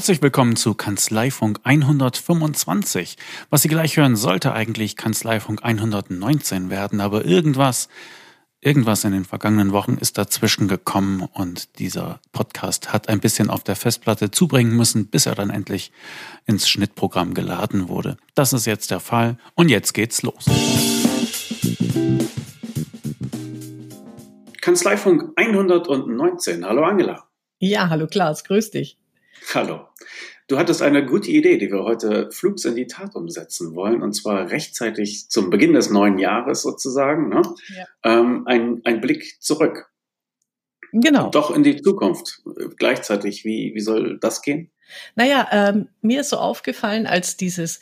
Herzlich willkommen zu Kanzleifunk 125. Was Sie gleich hören, sollte eigentlich Kanzleifunk 119 werden, aber irgendwas, irgendwas in den vergangenen Wochen ist dazwischen gekommen und dieser Podcast hat ein bisschen auf der Festplatte zubringen müssen, bis er dann endlich ins Schnittprogramm geladen wurde. Das ist jetzt der Fall und jetzt geht's los. Kanzleifunk 119. Hallo Angela. Ja, hallo Klaas, grüß dich. Hallo. Du hattest eine gute Idee, die wir heute flugs in die Tat umsetzen wollen, und zwar rechtzeitig zum Beginn des neuen Jahres sozusagen. Ne? Ja. Ähm, ein, ein Blick zurück. Genau. Und doch in die Zukunft. Gleichzeitig, wie, wie soll das gehen? Naja, ähm, mir ist so aufgefallen, als dieses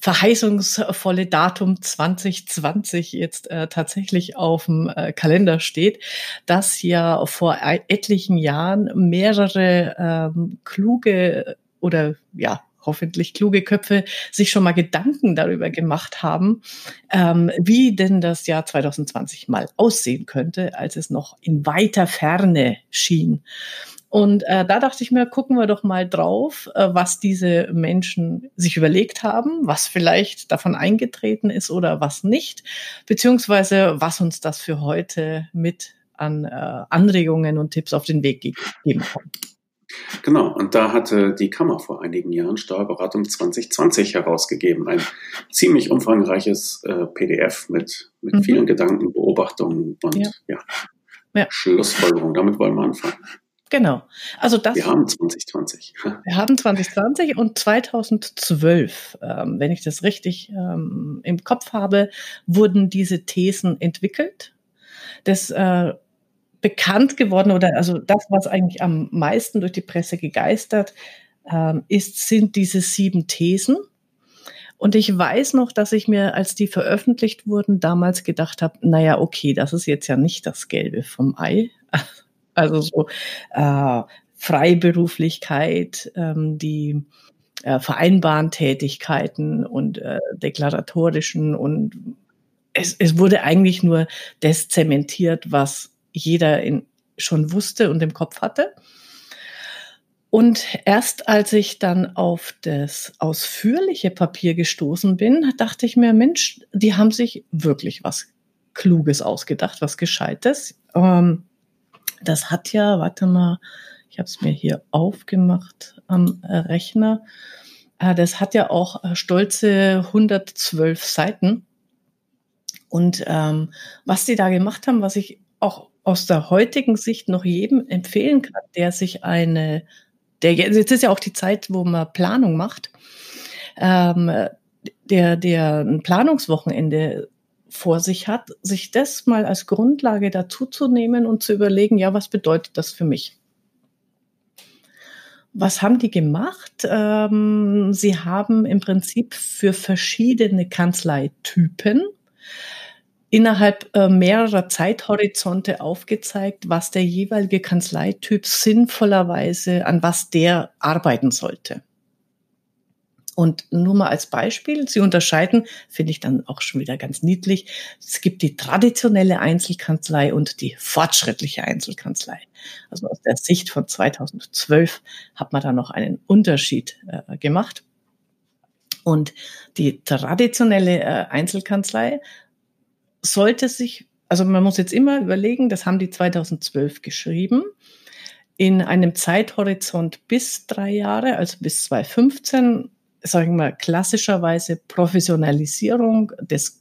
verheißungsvolle Datum 2020 jetzt äh, tatsächlich auf dem äh, Kalender steht, dass ja vor etlichen Jahren mehrere ähm, kluge oder ja hoffentlich kluge Köpfe sich schon mal Gedanken darüber gemacht haben, ähm, wie denn das Jahr 2020 mal aussehen könnte, als es noch in weiter Ferne schien. Und äh, da dachte ich mir, gucken wir doch mal drauf, äh, was diese Menschen sich überlegt haben, was vielleicht davon eingetreten ist oder was nicht, beziehungsweise was uns das für heute mit an äh, Anregungen und Tipps auf den Weg geben kann. Genau, und da hatte die Kammer vor einigen Jahren Steuerberatung 2020 herausgegeben. Ein ziemlich umfangreiches äh, PDF mit, mit mhm. vielen Gedanken, Beobachtungen und ja. Ja, ja. Schlussfolgerungen. Damit wollen wir anfangen. Genau. Also das. Wir haben 2020. Wir haben 2020 und 2012, ähm, wenn ich das richtig ähm, im Kopf habe, wurden diese Thesen entwickelt. Das äh, bekannt geworden oder also das, was eigentlich am meisten durch die Presse gegeistert ähm, ist, sind diese sieben Thesen. Und ich weiß noch, dass ich mir, als die veröffentlicht wurden, damals gedacht habe, naja, okay, das ist jetzt ja nicht das Gelbe vom Ei. Also so äh, Freiberuflichkeit, ähm, die äh, vereinbaren Tätigkeiten und äh, deklaratorischen und es, es wurde eigentlich nur das zementiert, was jeder in, schon wusste und im Kopf hatte. Und erst als ich dann auf das ausführliche Papier gestoßen bin, dachte ich mir, Mensch, die haben sich wirklich was Kluges ausgedacht, was Gescheites. Ähm, das hat ja, warte mal, ich habe es mir hier aufgemacht am äh, Rechner. Äh, das hat ja auch äh, stolze 112 Seiten. Und ähm, was die da gemacht haben, was ich auch aus der heutigen Sicht noch jedem empfehlen kann, der sich eine, der jetzt ist ja auch die Zeit, wo man Planung macht, ähm, der, der ein Planungswochenende vor sich hat, sich das mal als Grundlage dazu zu nehmen und zu überlegen, ja, was bedeutet das für mich? Was haben die gemacht? Ähm, sie haben im Prinzip für verschiedene Kanzleitypen innerhalb äh, mehrerer Zeithorizonte aufgezeigt, was der jeweilige Kanzleityp sinnvollerweise, an was der arbeiten sollte. Und nur mal als Beispiel, sie unterscheiden, finde ich dann auch schon wieder ganz niedlich, es gibt die traditionelle Einzelkanzlei und die fortschrittliche Einzelkanzlei. Also aus der Sicht von 2012 hat man da noch einen Unterschied äh, gemacht. Und die traditionelle äh, Einzelkanzlei sollte sich, also man muss jetzt immer überlegen, das haben die 2012 geschrieben, in einem Zeithorizont bis drei Jahre, also bis 2015 sagen wir, klassischerweise Professionalisierung des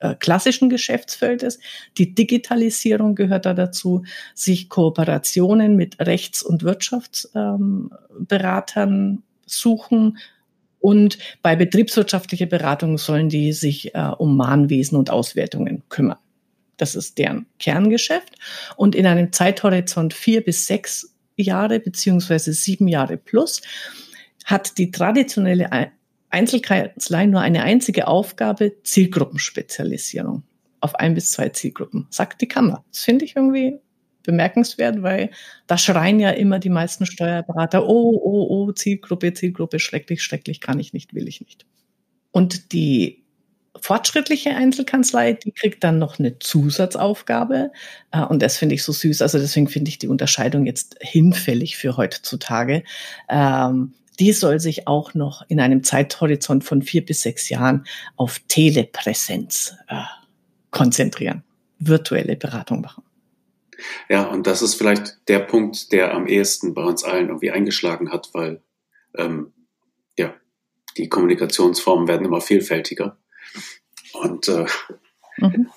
äh, klassischen Geschäftsfeldes. Die Digitalisierung gehört da dazu, sich Kooperationen mit Rechts- und Wirtschaftsberatern ähm, suchen. Und bei betriebswirtschaftlicher Beratung sollen die sich äh, um Mahnwesen und Auswertungen kümmern. Das ist deren Kerngeschäft. Und in einem Zeithorizont vier bis sechs Jahre beziehungsweise sieben Jahre plus hat die traditionelle Einzelkanzlei nur eine einzige Aufgabe, Zielgruppenspezialisierung auf ein bis zwei Zielgruppen, sagt die Kammer. Das finde ich irgendwie bemerkenswert, weil da schreien ja immer die meisten Steuerberater, oh, oh, oh, Zielgruppe, Zielgruppe, schrecklich, schrecklich, kann ich nicht, will ich nicht. Und die fortschrittliche Einzelkanzlei, die kriegt dann noch eine Zusatzaufgabe. Äh, und das finde ich so süß. Also deswegen finde ich die Unterscheidung jetzt hinfällig für heutzutage. Die soll sich auch noch in einem Zeithorizont von vier bis sechs Jahren auf Telepräsenz äh, konzentrieren, virtuelle Beratung machen. Ja, und das ist vielleicht der Punkt, der am ehesten bei uns allen irgendwie eingeschlagen hat, weil ähm, ja, die Kommunikationsformen werden immer vielfältiger. Und, äh, mhm.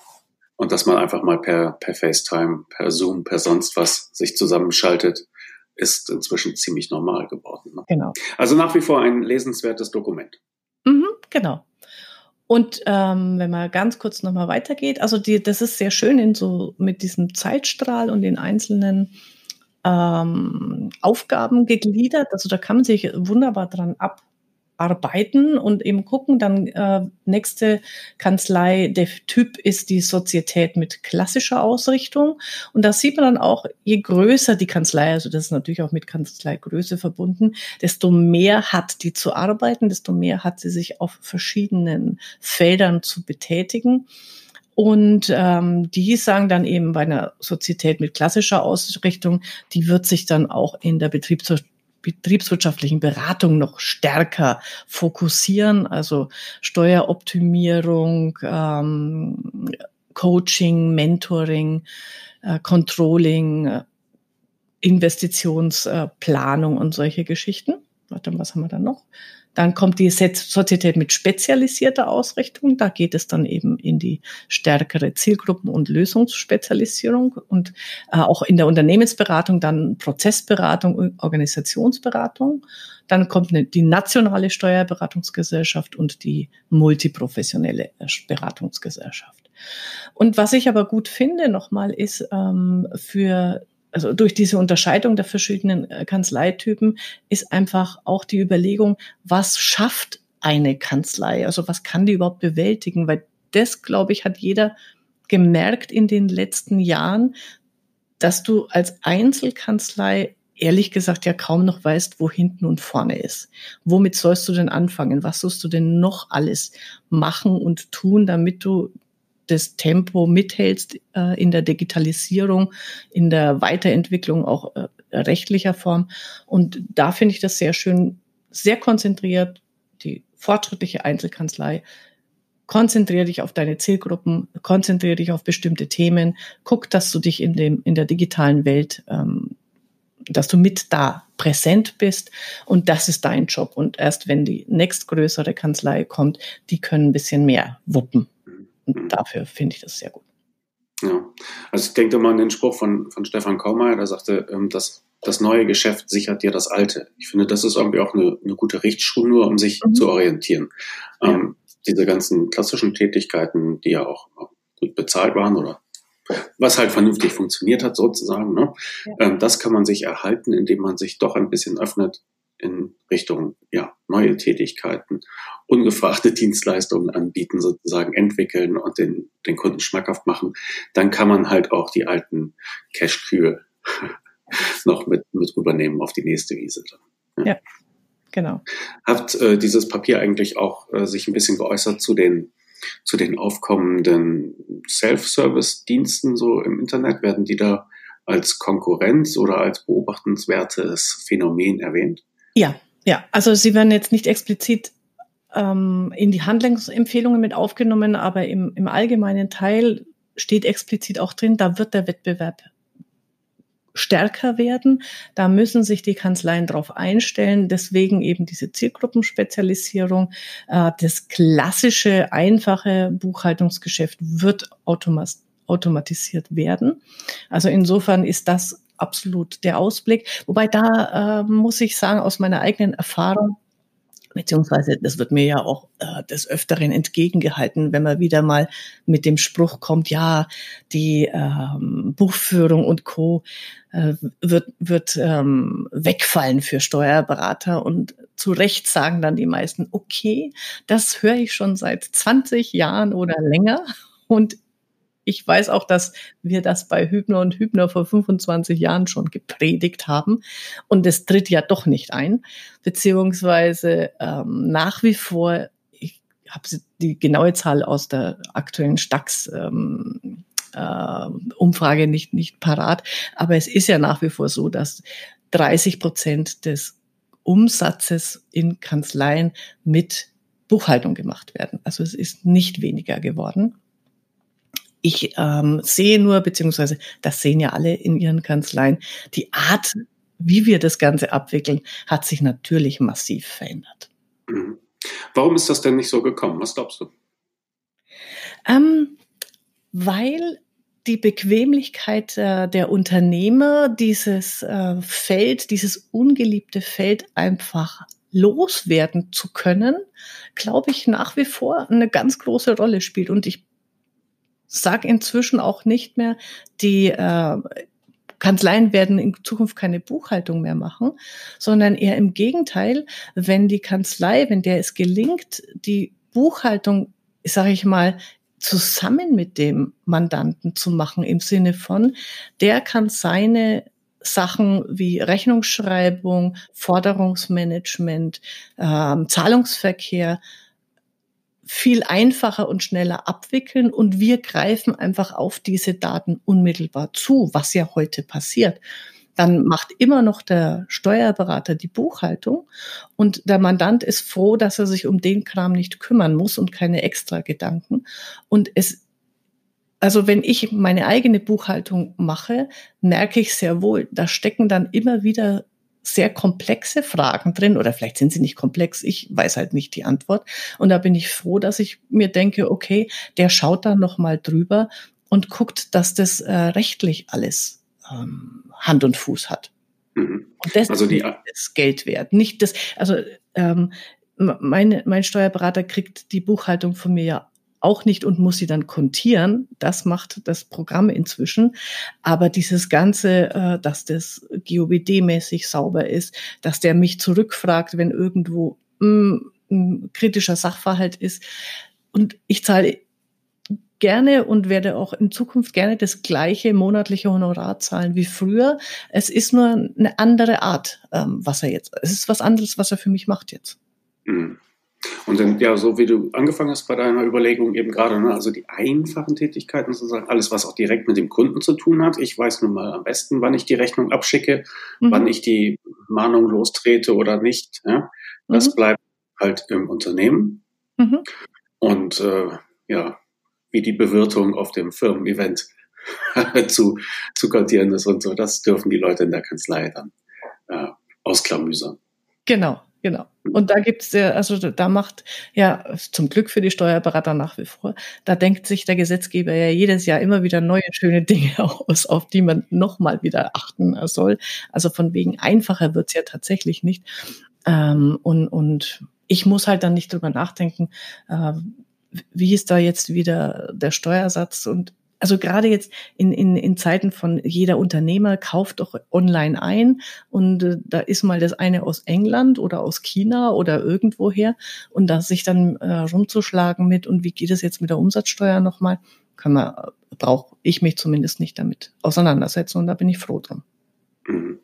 und dass man einfach mal per, per FaceTime, per Zoom, per sonst was sich zusammenschaltet, ist inzwischen ziemlich normal geworden. Ne? Genau. Also nach wie vor ein lesenswertes Dokument. Mhm, genau. Und ähm, wenn man ganz kurz nochmal weitergeht, also die, das ist sehr schön in so mit diesem Zeitstrahl und den einzelnen ähm, Aufgaben gegliedert. Also da kann man sich wunderbar dran ab arbeiten und eben gucken. Dann äh, nächste Kanzlei, der Typ ist die Sozietät mit klassischer Ausrichtung. Und da sieht man dann auch, je größer die Kanzlei, also das ist natürlich auch mit Kanzleigröße verbunden, desto mehr hat die zu arbeiten, desto mehr hat sie sich auf verschiedenen Feldern zu betätigen. Und ähm, die sagen dann eben bei einer Sozietät mit klassischer Ausrichtung, die wird sich dann auch in der Betriebs betriebswirtschaftlichen Beratung noch stärker fokussieren, also Steueroptimierung, ähm, Coaching, Mentoring, äh, Controlling, äh, Investitionsplanung und solche Geschichten. Warte, was haben wir da noch? Dann kommt die Sozietät mit spezialisierter Ausrichtung. Da geht es dann eben in die stärkere Zielgruppen- und Lösungsspezialisierung und äh, auch in der Unternehmensberatung dann Prozessberatung, Organisationsberatung. Dann kommt eine, die nationale Steuerberatungsgesellschaft und die multiprofessionelle Beratungsgesellschaft. Und was ich aber gut finde nochmal ist ähm, für also durch diese Unterscheidung der verschiedenen äh, Kanzleitypen ist einfach auch die Überlegung, was schafft eine Kanzlei? Also was kann die überhaupt bewältigen? Weil das, glaube ich, hat jeder gemerkt in den letzten Jahren, dass du als Einzelkanzlei ehrlich gesagt ja kaum noch weißt, wo hinten und vorne ist. Womit sollst du denn anfangen? Was sollst du denn noch alles machen und tun, damit du das Tempo mithältst äh, in der Digitalisierung, in der Weiterentwicklung auch äh, rechtlicher Form. Und da finde ich das sehr schön, sehr konzentriert, die fortschrittliche Einzelkanzlei. Konzentriere dich auf deine Zielgruppen, konzentriere dich auf bestimmte Themen, guck, dass du dich in dem in der digitalen Welt, ähm, dass du mit da präsent bist und das ist dein Job. Und erst wenn die nächstgrößere Kanzlei kommt, die können ein bisschen mehr wuppen. Und mhm. dafür finde ich das sehr gut. Ja, also ich denke mal an den Spruch von, von Stefan Kaumeier, der sagte, ähm, dass das neue Geschäft sichert dir das alte. Ich finde, das ist irgendwie auch eine, eine gute Richtschnur, um sich mhm. zu orientieren. Ja. Ähm, diese ganzen klassischen Tätigkeiten, die ja auch gut bezahlt waren oder was halt vernünftig funktioniert hat sozusagen, ne? Ja. Ähm, das kann man sich erhalten, indem man sich doch ein bisschen öffnet in Richtung ja, neue Tätigkeiten, ungefragte Dienstleistungen anbieten, sozusagen entwickeln und den, den Kunden schmackhaft machen, dann kann man halt auch die alten Cash-Kühe noch mit, mit übernehmen auf die nächste Wiese. Ja. ja, genau. Hat äh, dieses Papier eigentlich auch äh, sich ein bisschen geäußert zu den zu den aufkommenden Self-Service-Diensten so im Internet? Werden die da als Konkurrenz oder als beobachtenswertes Phänomen erwähnt? Ja, ja. Also sie werden jetzt nicht explizit ähm, in die Handlungsempfehlungen mit aufgenommen, aber im, im allgemeinen Teil steht explizit auch drin, da wird der Wettbewerb stärker werden. Da müssen sich die Kanzleien drauf einstellen. Deswegen eben diese Zielgruppenspezialisierung. Äh, das klassische, einfache Buchhaltungsgeschäft wird automatisiert werden. Also insofern ist das absolut der Ausblick. Wobei da äh, muss ich sagen, aus meiner eigenen Erfahrung, beziehungsweise das wird mir ja auch äh, des Öfteren entgegengehalten, wenn man wieder mal mit dem Spruch kommt, ja, die ähm, Buchführung und Co. Äh, wird, wird ähm, wegfallen für Steuerberater und zu Recht sagen dann die meisten, okay, das höre ich schon seit 20 Jahren oder länger und ich weiß auch, dass wir das bei Hübner und Hübner vor 25 Jahren schon gepredigt haben. Und es tritt ja doch nicht ein. Beziehungsweise ähm, nach wie vor, ich habe die genaue Zahl aus der aktuellen Stax ähm, äh, Umfrage nicht, nicht parat. Aber es ist ja nach wie vor so, dass 30 Prozent des Umsatzes in Kanzleien mit Buchhaltung gemacht werden. Also es ist nicht weniger geworden. Ich ähm, sehe nur, beziehungsweise das sehen ja alle in ihren Kanzleien, die Art, wie wir das Ganze abwickeln, hat sich natürlich massiv verändert. Mhm. Warum ist das denn nicht so gekommen? Was glaubst du? Ähm, weil die Bequemlichkeit äh, der Unternehmer dieses äh, Feld, dieses ungeliebte Feld einfach loswerden zu können, glaube ich, nach wie vor eine ganz große Rolle spielt. Und ich sage inzwischen auch nicht mehr, die äh, Kanzleien werden in Zukunft keine Buchhaltung mehr machen, sondern eher im Gegenteil, wenn die Kanzlei, wenn der es gelingt, die Buchhaltung, sage ich mal, zusammen mit dem Mandanten zu machen, im Sinne von, der kann seine Sachen wie Rechnungsschreibung, Forderungsmanagement, äh, Zahlungsverkehr viel einfacher und schneller abwickeln und wir greifen einfach auf diese Daten unmittelbar zu, was ja heute passiert. Dann macht immer noch der Steuerberater die Buchhaltung und der Mandant ist froh, dass er sich um den Kram nicht kümmern muss und keine extra Gedanken. Und es also wenn ich meine eigene Buchhaltung mache, merke ich sehr wohl, da stecken dann immer wieder sehr komplexe Fragen drin oder vielleicht sind sie nicht komplex, ich weiß halt nicht die Antwort und da bin ich froh, dass ich mir denke, okay, der schaut da noch mal drüber und guckt, dass das äh, rechtlich alles ähm, Hand und Fuß hat. Mhm. Und das also die, ist Geld wert, nicht das, also ähm, meine, mein Steuerberater kriegt die Buchhaltung von mir ja auch nicht und muss sie dann kontieren. Das macht das Programm inzwischen. Aber dieses Ganze, äh, dass das GOBD-mäßig sauber ist, dass der mich zurückfragt, wenn irgendwo mh, mm, ein kritischer Sachverhalt ist. Und ich zahle gerne und werde auch in Zukunft gerne das gleiche monatliche Honorar zahlen wie früher. Es ist nur eine andere Art, ähm, was er jetzt, es ist was anderes, was er für mich macht jetzt. Mhm. Und dann, ja, so wie du angefangen hast bei deiner Überlegung eben gerade, ne, also die einfachen Tätigkeiten sozusagen, alles, was auch direkt mit dem Kunden zu tun hat. Ich weiß nun mal am besten, wann ich die Rechnung abschicke, mhm. wann ich die Mahnung lostrete oder nicht. Ja. Das mhm. bleibt halt im Unternehmen. Mhm. Und äh, ja, wie die Bewirtung auf dem Firmen-Event zu, zu kontieren ist und so, das dürfen die Leute in der Kanzlei dann äh, ausklamüsern. Genau, Genau. Und da gibt's ja, also da macht ja zum Glück für die Steuerberater nach wie vor, da denkt sich der Gesetzgeber ja jedes Jahr immer wieder neue schöne Dinge aus, auf die man nochmal wieder achten soll. Also von wegen einfacher wird's ja tatsächlich nicht. Ähm, und, und ich muss halt dann nicht drüber nachdenken, äh, wie ist da jetzt wieder der Steuersatz und also gerade jetzt in, in, in Zeiten von jeder Unternehmer kauft doch online ein und äh, da ist mal das eine aus England oder aus China oder irgendwoher und da sich dann äh, rumzuschlagen mit und wie geht es jetzt mit der Umsatzsteuer nochmal, kann man, brauche ich mich zumindest nicht damit auseinandersetzen und da bin ich froh drum. Mhm.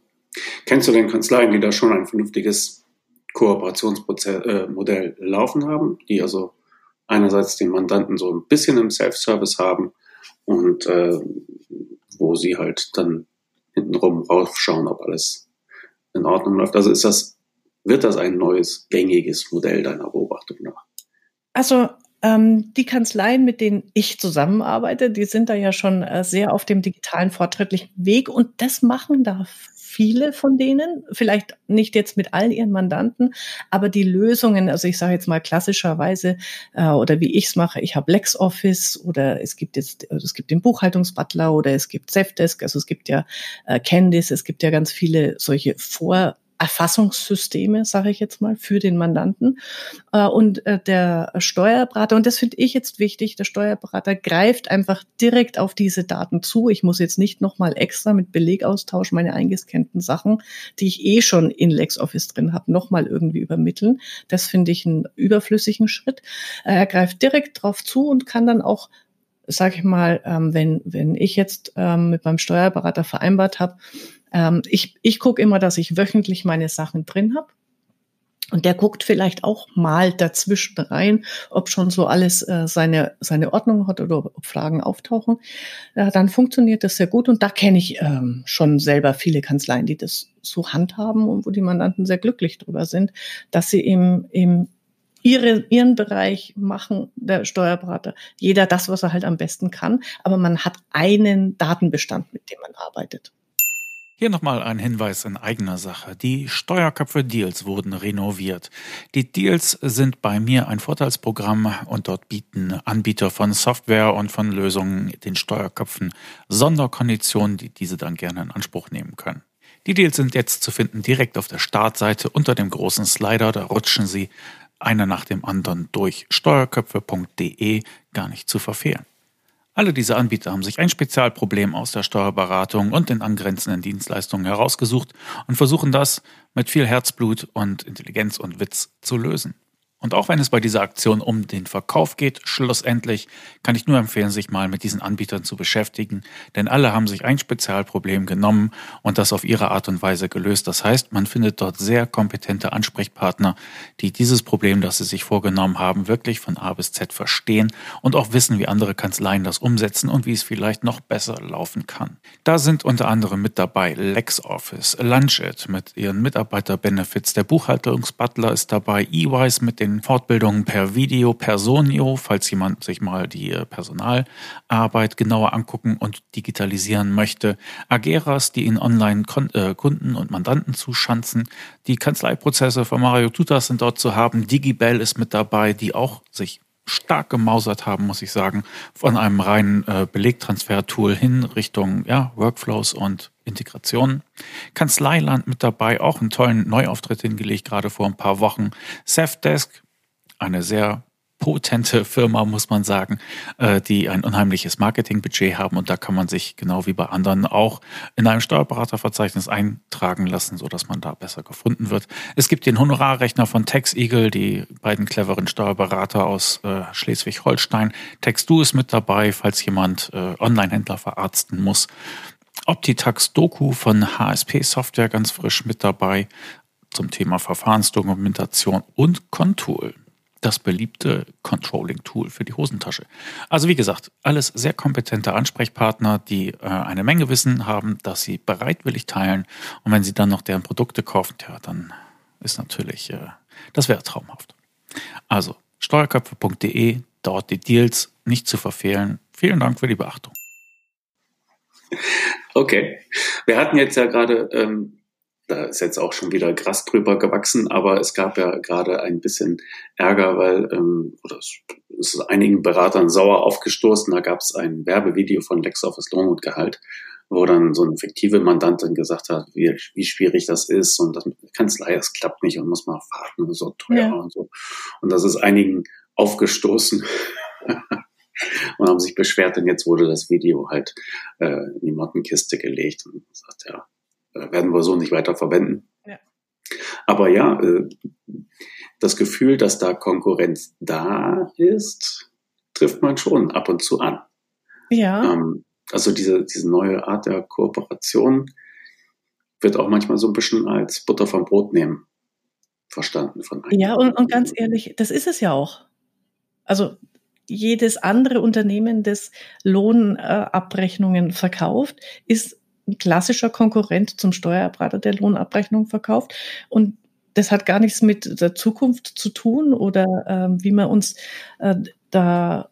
Kennst du denn Kanzleien, die da schon ein vernünftiges Kooperationsmodell äh, laufen haben, die also einerseits den Mandanten so ein bisschen im Self-Service haben, und äh, wo sie halt dann hintenrum raufschauen, ob alles in Ordnung läuft. Also ist das, wird das ein neues, gängiges Modell deiner Beobachtung nach? Also ähm, die Kanzleien, mit denen ich zusammenarbeite, die sind da ja schon äh, sehr auf dem digitalen fortschrittlichen Weg. Und das machen da viele von denen, vielleicht nicht jetzt mit allen ihren Mandanten, aber die Lösungen, also ich sage jetzt mal klassischerweise äh, oder wie ich es mache, ich habe LexOffice oder es gibt jetzt, also es gibt den Buchhaltungsbutler oder es gibt Zefdesk, also es gibt ja äh, Candice, es gibt ja ganz viele solche Vor- Erfassungssysteme, sage ich jetzt mal, für den Mandanten. Äh, und äh, der Steuerberater, und das finde ich jetzt wichtig, der Steuerberater greift einfach direkt auf diese Daten zu. Ich muss jetzt nicht nochmal extra mit Belegaustausch meine eingescannten Sachen, die ich eh schon in LexOffice drin habe, nochmal irgendwie übermitteln. Das finde ich einen überflüssigen Schritt. Äh, er greift direkt drauf zu und kann dann auch sag ich mal, ähm, wenn, wenn ich jetzt ähm, mit meinem Steuerberater vereinbart habe, ähm, ich ich gucke immer, dass ich wöchentlich meine Sachen drin habe. Und der guckt vielleicht auch mal dazwischen rein, ob schon so alles äh, seine, seine Ordnung hat oder ob Fragen auftauchen. Ja, dann funktioniert das sehr gut. Und da kenne ich ähm, schon selber viele Kanzleien, die das so handhaben und wo die Mandanten sehr glücklich drüber sind, dass sie eben, eben ihre, ihren Bereich machen, der Steuerberater. Jeder das, was er halt am besten kann. Aber man hat einen Datenbestand, mit dem man arbeitet. Hier nochmal ein Hinweis in eigener Sache. Die Steuerköpfe Deals wurden renoviert. Die Deals sind bei mir ein Vorteilsprogramm und dort bieten Anbieter von Software und von Lösungen den Steuerköpfen Sonderkonditionen, die diese dann gerne in Anspruch nehmen können. Die Deals sind jetzt zu finden direkt auf der Startseite unter dem großen Slider. Da rutschen Sie einer nach dem anderen durch. Steuerköpfe.de gar nicht zu verfehlen. Alle diese Anbieter haben sich ein Spezialproblem aus der Steuerberatung und den angrenzenden Dienstleistungen herausgesucht und versuchen das mit viel Herzblut und Intelligenz und Witz zu lösen. Und auch wenn es bei dieser Aktion um den Verkauf geht, schlussendlich kann ich nur empfehlen, sich mal mit diesen Anbietern zu beschäftigen, denn alle haben sich ein Spezialproblem genommen und das auf ihre Art und Weise gelöst. Das heißt, man findet dort sehr kompetente Ansprechpartner, die dieses Problem, das sie sich vorgenommen haben, wirklich von A bis Z verstehen und auch wissen, wie andere Kanzleien das umsetzen und wie es vielleicht noch besser laufen kann. Da sind unter anderem mit dabei LexOffice, Lunchit mit ihren Mitarbeiterbenefits, der Buchhaltungsbutler ist dabei, EYs mit den den Fortbildungen per Video, Personio, falls jemand sich mal die äh, Personalarbeit genauer angucken und digitalisieren möchte. Ageras, die in Online-Kunden äh, und Mandanten zuschanzen. Die Kanzleiprozesse von Mario Tutas sind dort zu haben. Digibel ist mit dabei, die auch sich stark gemausert haben, muss ich sagen, von einem reinen äh, Belegtransfer-Tool hin Richtung ja, Workflows und Integration. Kanzleiland mit dabei, auch einen tollen Neuauftritt hingelegt, gerade vor ein paar Wochen. Safdesk, eine sehr potente Firma, muss man sagen, äh, die ein unheimliches Marketingbudget haben und da kann man sich genau wie bei anderen auch in einem Steuerberaterverzeichnis eintragen lassen, so dass man da besser gefunden wird. Es gibt den Honorarrechner von TaxEagle, die beiden cleveren Steuerberater aus äh, Schleswig-Holstein. TaxDo ist mit dabei, falls jemand äh, Online-Händler verarzten muss. Optitax Doku von HSP Software ganz frisch mit dabei zum Thema Verfahrensdokumentation und Contool das beliebte Controlling-Tool für die Hosentasche. Also wie gesagt, alles sehr kompetente Ansprechpartner, die äh, eine Menge Wissen haben, das sie bereitwillig teilen. Und wenn sie dann noch deren Produkte kaufen, ja, dann ist natürlich, äh, das wäre traumhaft. Also steuerköpfe.de, dort die Deals nicht zu verfehlen. Vielen Dank für die Beachtung. Okay, wir hatten jetzt ja gerade ähm, da ist jetzt auch schon wieder Gras drüber gewachsen, aber es gab ja gerade ein bisschen Ärger, weil, ähm, oder es ist einigen Beratern sauer aufgestoßen, da gab es ein Werbevideo von LexOffice Lohn und Gehalt, wo dann so eine fiktive Mandantin gesagt hat, wie, wie schwierig das ist und das Kanzlei, das klappt nicht und muss man warten und so teuer ja. und so. Und das ist einigen aufgestoßen. und haben sich beschwert, denn jetzt wurde das Video halt äh, in die Mottenkiste gelegt und gesagt, ja, werden wir so nicht weiter verwenden. Ja. Aber ja, äh, das Gefühl, dass da Konkurrenz da ist, trifft man schon ab und zu an. Ja. Ähm, also diese, diese neue Art der Kooperation wird auch manchmal so ein bisschen als Butter vom Brot nehmen verstanden von einigen. Ja, und, und ganz ehrlich, das ist es ja auch. Also jedes andere Unternehmen, das Lohnabrechnungen verkauft, ist ein klassischer Konkurrent zum Steuerberater, der Lohnabrechnung verkauft. Und das hat gar nichts mit der Zukunft zu tun oder ähm, wie wir uns äh, da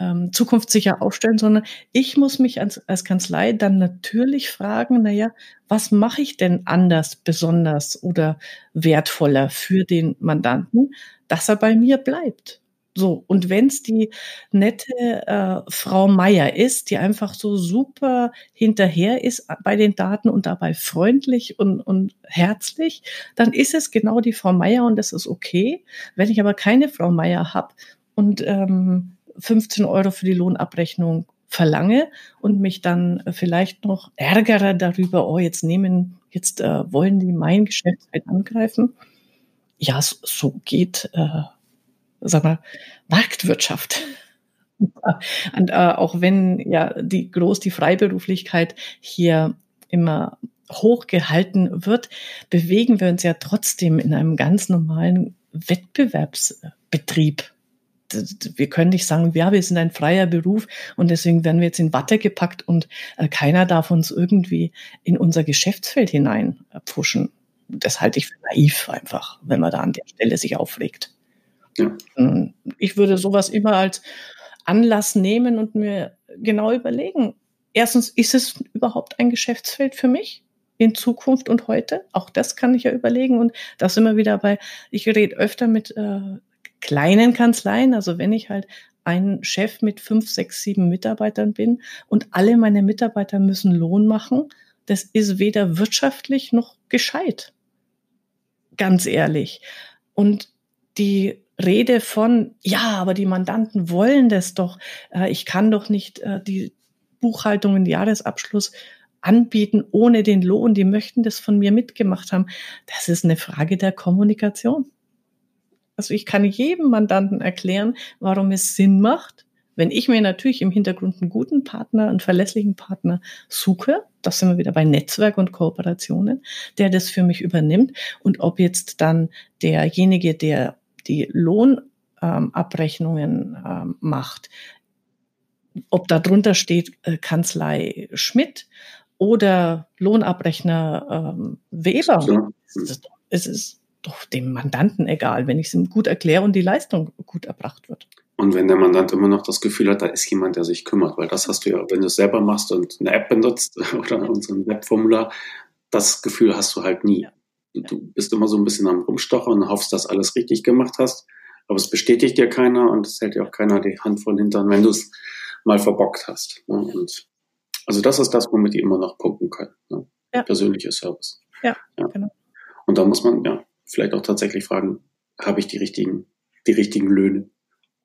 ähm, zukunftssicher aufstellen, sondern ich muss mich als, als Kanzlei dann natürlich fragen, naja, was mache ich denn anders, besonders oder wertvoller für den Mandanten, dass er bei mir bleibt? So, und wenn es die nette äh, Frau Meier ist, die einfach so super hinterher ist bei den Daten und dabei freundlich und, und herzlich, dann ist es genau die Frau Meier und das ist okay. Wenn ich aber keine Frau Meier habe und ähm, 15 Euro für die Lohnabrechnung verlange und mich dann vielleicht noch ärgere darüber, oh, jetzt nehmen, jetzt äh, wollen die mein Geschäftsfeld angreifen. Ja, so, so geht äh, sag mal, Marktwirtschaft. Und äh, auch wenn ja die groß die Freiberuflichkeit hier immer hochgehalten wird, bewegen wir uns ja trotzdem in einem ganz normalen Wettbewerbsbetrieb. Wir können nicht sagen, ja, wir sind ein freier Beruf und deswegen werden wir jetzt in Watte gepackt und äh, keiner darf uns irgendwie in unser Geschäftsfeld hinein äh, pushen. Das halte ich für naiv einfach, wenn man da an der Stelle sich aufregt. Ja. Ähm, ich würde sowas immer als Anlass nehmen und mir genau überlegen. Erstens, ist es überhaupt ein Geschäftsfeld für mich? in Zukunft und heute. Auch das kann ich ja überlegen. Und das immer wieder bei, ich rede öfter mit äh, kleinen Kanzleien. Also wenn ich halt ein Chef mit fünf, sechs, sieben Mitarbeitern bin und alle meine Mitarbeiter müssen Lohn machen, das ist weder wirtschaftlich noch gescheit. Ganz ehrlich. Und die Rede von, ja, aber die Mandanten wollen das doch. Äh, ich kann doch nicht äh, die Buchhaltung, den Jahresabschluss anbieten ohne den Lohn. Die möchten das von mir mitgemacht haben. Das ist eine Frage der Kommunikation. Also ich kann jedem Mandanten erklären, warum es Sinn macht, wenn ich mir natürlich im Hintergrund einen guten Partner, einen verlässlichen Partner suche, das sind wir wieder bei Netzwerk und Kooperationen, der das für mich übernimmt und ob jetzt dann derjenige, der die Lohnabrechnungen ähm, ähm, macht, ob da drunter steht äh, Kanzlei Schmidt oder Lohnabrechner ähm, Weber. Ja. Es, ist, es ist doch dem Mandanten egal, wenn ich es ihm gut erkläre und die Leistung gut erbracht wird. Und wenn der Mandant immer noch das Gefühl hat, da ist jemand, der sich kümmert, weil das hast du ja, wenn du es selber machst und eine App benutzt oder unseren Webformular, das Gefühl hast du halt nie. Ja. Du bist immer so ein bisschen am Rumstochern und hoffst, dass alles richtig gemacht hast, aber es bestätigt dir keiner und es hält dir auch keiner die Hand von hintern, wenn du es mal verbockt hast. Ne? Und also das ist das, womit die immer noch punkten können. Ne? Ja. Persönlicher Service. Ja, ja, genau. Und da muss man ja vielleicht auch tatsächlich fragen, habe ich die richtigen, die richtigen Löhne?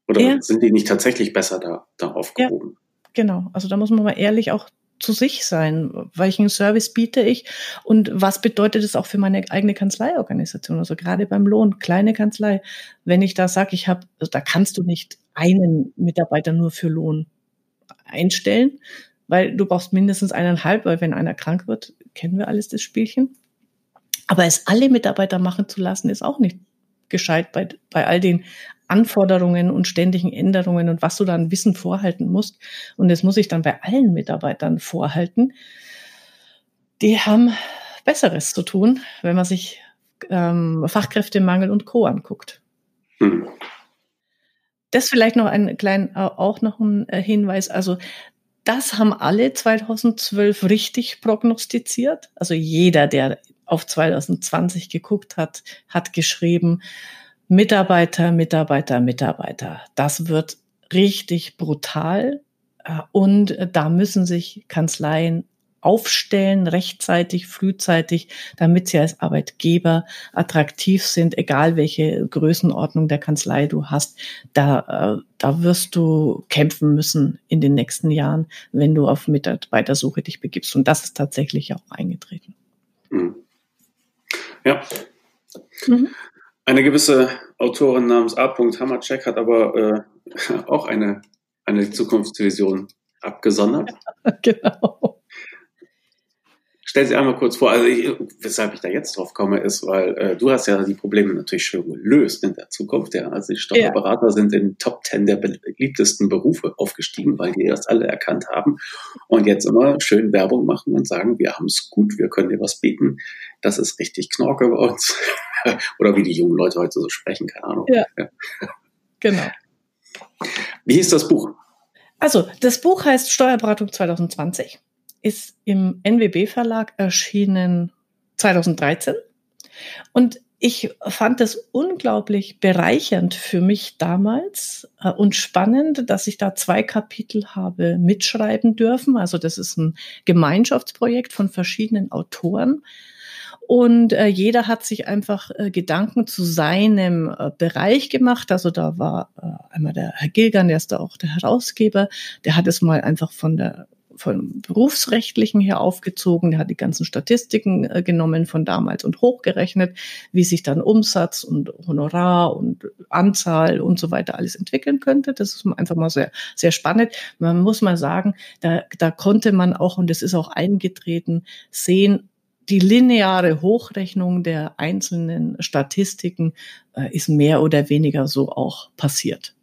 Oder ja. sind die nicht tatsächlich besser da, da aufgehoben? Ja, genau. Also da muss man mal ehrlich auch zu sich sein. Welchen Service biete ich und was bedeutet es auch für meine eigene Kanzleiorganisation? Also gerade beim Lohn, kleine Kanzlei, wenn ich da sage, ich habe, also da kannst du nicht einen Mitarbeiter nur für Lohn einstellen, weil du brauchst mindestens eineinhalb, weil wenn einer krank wird, kennen wir alles das Spielchen. Aber es alle Mitarbeiter machen zu lassen, ist auch nicht gescheit bei, bei all den Anforderungen und ständigen Änderungen und was du dann Wissen vorhalten musst. Und das muss ich dann bei allen Mitarbeitern vorhalten. Die haben Besseres zu tun, wenn man sich ähm, Fachkräftemangel und Co. anguckt. Hm. Das vielleicht noch ein kleinen, auch noch ein äh, Hinweis. Also das haben alle 2012 richtig prognostiziert. Also jeder, der auf 2020 geguckt hat, hat geschrieben, Mitarbeiter, Mitarbeiter, Mitarbeiter. Das wird richtig brutal. Äh, und da müssen sich Kanzleien aufstellen, rechtzeitig, frühzeitig, damit sie als Arbeitgeber attraktiv sind, egal welche Größenordnung der Kanzlei du hast. Da, äh, da wirst du kämpfen müssen in den nächsten Jahren, wenn du auf Mitarbeitersuche dich begibst. Und das ist tatsächlich auch eingetreten. Mhm. Ja. Mhm. Eine gewisse Autorin namens A. Hammercheck hat aber äh, auch eine, eine Zukunftsvision abgesondert. genau. Stell sie einmal kurz vor, also ich, weshalb ich da jetzt drauf komme, ist, weil äh, du hast ja die Probleme natürlich schon gelöst in der Zukunft. Ja. Also die Steuerberater ja. sind in Top Ten der beliebtesten Berufe aufgestiegen, weil die das alle erkannt haben und jetzt immer schön Werbung machen und sagen, wir haben es gut, wir können dir was bieten. Das ist richtig Knorke bei uns. Oder wie die jungen Leute heute so sprechen, keine Ahnung. Ja. ja. Genau. Wie hieß das Buch? Also, das Buch heißt Steuerberatung 2020 ist im NWB Verlag erschienen 2013. Und ich fand es unglaublich bereichernd für mich damals äh, und spannend, dass ich da zwei Kapitel habe mitschreiben dürfen. Also das ist ein Gemeinschaftsprojekt von verschiedenen Autoren. Und äh, jeder hat sich einfach äh, Gedanken zu seinem äh, Bereich gemacht. Also da war äh, einmal der Herr Gilgern, der ist da auch der Herausgeber, der hat es mal einfach von der von berufsrechtlichen her aufgezogen. Der hat die ganzen Statistiken äh, genommen von damals und hochgerechnet, wie sich dann Umsatz und Honorar und Anzahl und so weiter alles entwickeln könnte. Das ist einfach mal sehr, sehr spannend. Man muss mal sagen, da, da konnte man auch, und das ist auch eingetreten, sehen, die lineare Hochrechnung der einzelnen Statistiken äh, ist mehr oder weniger so auch passiert.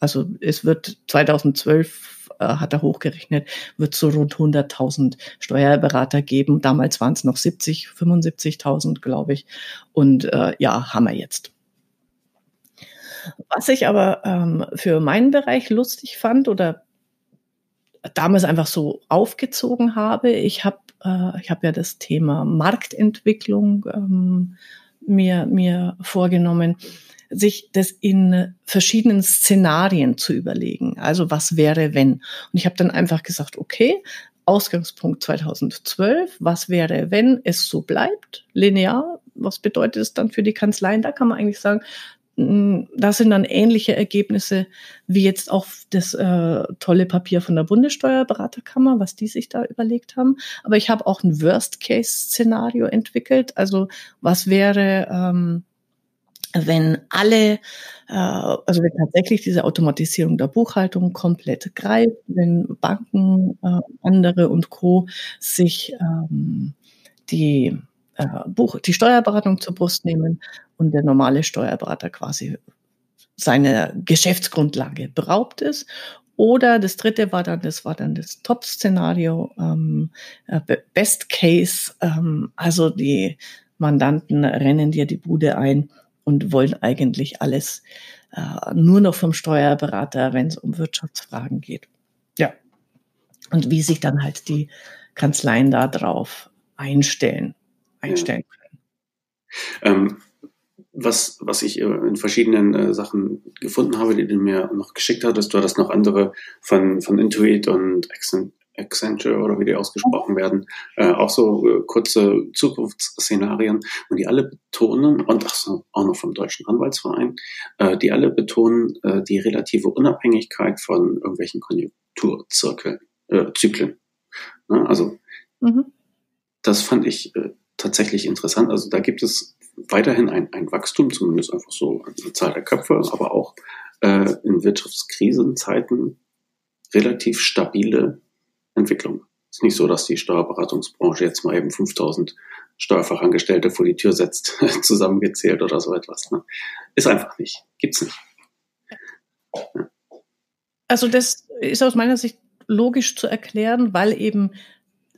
Also es wird 2012 äh, hat er hochgerechnet, wird so rund 100.000 Steuerberater geben. Damals waren es noch 70, 75.000, glaube ich. Und äh, ja, haben wir jetzt. Was ich aber ähm, für meinen Bereich lustig fand oder damals einfach so aufgezogen habe, ich habe äh, ich habe ja das Thema Marktentwicklung ähm, mir mir vorgenommen, sich das in verschiedenen Szenarien zu überlegen. Also was wäre wenn? Und ich habe dann einfach gesagt, okay, Ausgangspunkt 2012, was wäre, wenn es so bleibt, linear? Was bedeutet es dann für die Kanzleien? Da kann man eigentlich sagen, hm, das sind dann ähnliche Ergebnisse wie jetzt auch das äh, tolle Papier von der Bundessteuerberaterkammer, was die sich da überlegt haben. Aber ich habe auch ein Worst-Case-Szenario entwickelt. Also was wäre, ähm, wenn alle, äh, also wenn tatsächlich diese Automatisierung der Buchhaltung komplett greift, wenn Banken, äh, andere und Co. sich ähm, die äh, Buch, die Steuerberatung zur Brust nehmen und der normale Steuerberater quasi seine Geschäftsgrundlage beraubt ist. Oder das dritte war dann, das war dann das Top-Szenario, ähm, äh, Best Case, ähm, also die Mandanten rennen dir die Bude ein und wollen eigentlich alles äh, nur noch vom Steuerberater, wenn es um Wirtschaftsfragen geht. Ja. Und wie sich dann halt die Kanzleien da drauf einstellen einstellen können. Ähm, was, was ich äh, in verschiedenen äh, Sachen gefunden habe, die du mir noch geschickt hattest, du hattest noch andere von, von Intuit und Accenture oder wie die ausgesprochen werden, äh, auch so äh, kurze Zukunftsszenarien und die alle betonen, und ach so, auch noch vom Deutschen Anwaltsverein, äh, die alle betonen äh, die relative Unabhängigkeit von irgendwelchen Konjunkturzyklen. Äh, Zyklen. Ne? Also mhm. das fand ich äh, tatsächlich interessant. Also da gibt es weiterhin ein, ein Wachstum, zumindest einfach so an der Zahl der Köpfe, aber auch äh, in Wirtschaftskrisenzeiten relativ stabile Entwicklung. Es ist nicht so, dass die Steuerberatungsbranche jetzt mal eben 5000 Steuerfachangestellte vor die Tür setzt, zusammengezählt oder so etwas. Ne? Ist einfach nicht. Gibt's nicht. Ja. Also das ist aus meiner Sicht logisch zu erklären, weil eben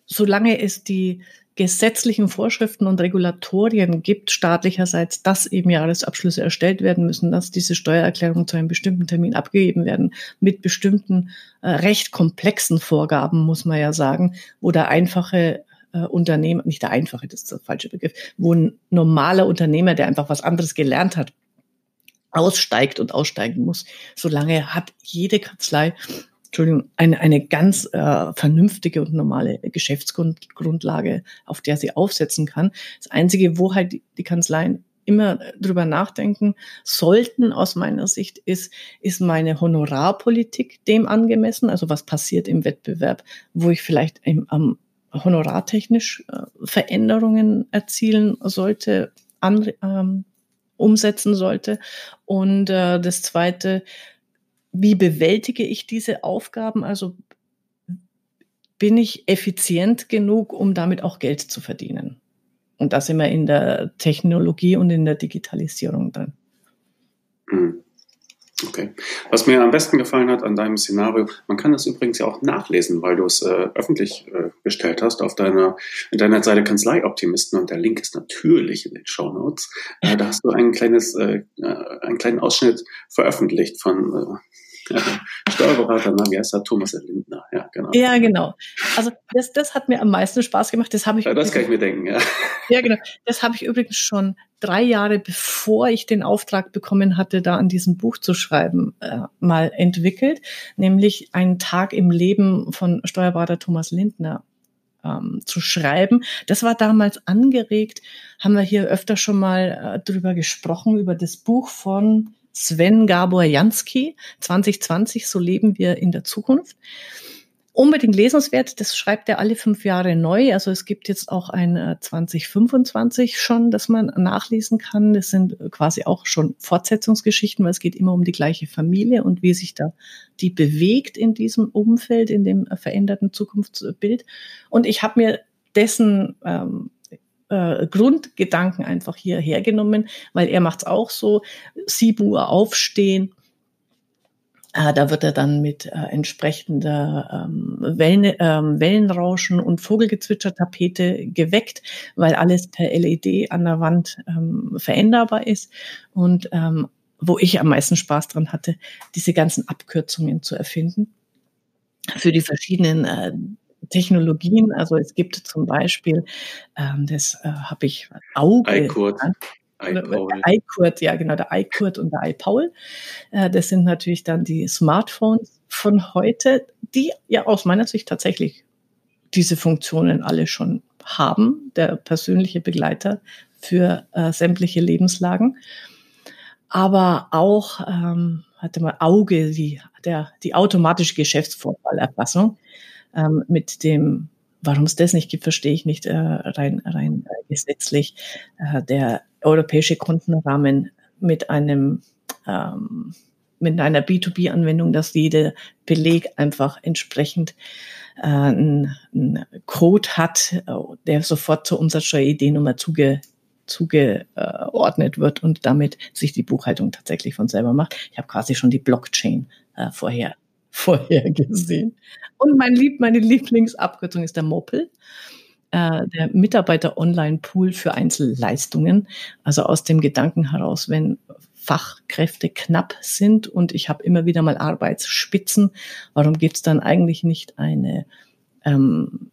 solange es die gesetzlichen Vorschriften und Regulatorien gibt staatlicherseits, dass eben Jahresabschlüsse erstellt werden müssen, dass diese Steuererklärungen zu einem bestimmten Termin abgegeben werden, mit bestimmten äh, recht komplexen Vorgaben, muss man ja sagen, wo der einfache äh, Unternehmer, nicht der einfache, das ist der falsche Begriff, wo ein normaler Unternehmer, der einfach was anderes gelernt hat, aussteigt und aussteigen muss. Solange hat jede Kanzlei Entschuldigung, eine, eine ganz äh, vernünftige und normale Geschäftsgrundlage, auf der sie aufsetzen kann. Das Einzige, wo halt die, Kanzleien immer drüber nachdenken sollten, aus meiner Sicht, ist, ist meine Honorarpolitik dem angemessen? Also was passiert im Wettbewerb, wo ich vielleicht im, am honorartechnisch äh, Veränderungen erzielen sollte, an, ähm, umsetzen sollte. Und äh, das Zweite, wie bewältige ich diese Aufgaben? Also bin ich effizient genug, um damit auch Geld zu verdienen? Und da sind wir in der Technologie und in der Digitalisierung drin. Hm. Okay. Was mir am besten gefallen hat an deinem Szenario, man kann das übrigens ja auch nachlesen, weil du es äh, öffentlich äh, gestellt hast auf deiner Internetseite Kanzleioptimisten und der Link ist natürlich in den Show Notes. Äh, da hast du ein kleines, äh, äh einen kleinen Ausschnitt veröffentlicht von Steuerberater, na, wie heißt er? Thomas Lindner, ja, genau. Ja, genau. Also das, das hat mir am meisten Spaß gemacht. Das habe ich. Ja, das kann ich mir denken, ja. Ja, genau. Das habe ich übrigens schon drei Jahre bevor ich den Auftrag bekommen hatte, da an diesem Buch zu schreiben, äh, mal entwickelt, nämlich einen Tag im Leben von Steuerberater Thomas Lindner ähm, zu schreiben. Das war damals angeregt, haben wir hier öfter schon mal äh, drüber gesprochen, über das Buch von Sven Gabor Jansky, 2020, so leben wir in der Zukunft. Unbedingt lesenswert, das schreibt er alle fünf Jahre neu. Also es gibt jetzt auch ein 2025 äh, schon, das man nachlesen kann. Das sind quasi auch schon Fortsetzungsgeschichten, weil es geht immer um die gleiche Familie und wie sich da die bewegt in diesem Umfeld, in dem veränderten Zukunftsbild. Und ich habe mir dessen ähm, äh, Grundgedanken einfach hier hergenommen, weil er macht es auch so, 7 Uhr aufstehen, äh, da wird er dann mit äh, entsprechender ähm, Wellen, ähm, Wellenrauschen und Vogelgezwitschertapete geweckt, weil alles per LED an der Wand ähm, veränderbar ist. Und ähm, wo ich am meisten Spaß dran hatte, diese ganzen Abkürzungen zu erfinden für die verschiedenen äh, Technologien. Also es gibt zum Beispiel, ähm, das äh, habe ich Auge. iCurt, ja genau, der iCurt und der iPaul. Äh, das sind natürlich dann die Smartphones von heute, die ja aus meiner Sicht tatsächlich diese Funktionen alle schon haben, der persönliche Begleiter für äh, sämtliche Lebenslagen. Aber auch, ähm, hatte mal Auge, die, der, die automatische Geschäftsvorfallerfassung ähm, mit dem Warum es das nicht gibt, verstehe ich nicht äh, rein, rein äh, gesetzlich. Äh, der europäische Kundenrahmen mit einem ähm, mit einer B2B-Anwendung, dass jeder Beleg einfach entsprechend äh, einen, Code hat, äh, der sofort zur Umsatzsteuer-ID-Nummer zuge, zugeordnet wird und damit sich die Buchhaltung tatsächlich von selber macht. Ich habe quasi schon die Blockchain äh, vorher vorhergesehen. Und mein Lieb, meine Lieblingsabkürzung ist der Moppel, äh, der Mitarbeiter-Online-Pool für Einzelleistungen. Also aus dem Gedanken heraus, wenn Fachkräfte knapp sind und ich habe immer wieder mal Arbeitsspitzen, warum gibt es dann eigentlich nicht eine ähm,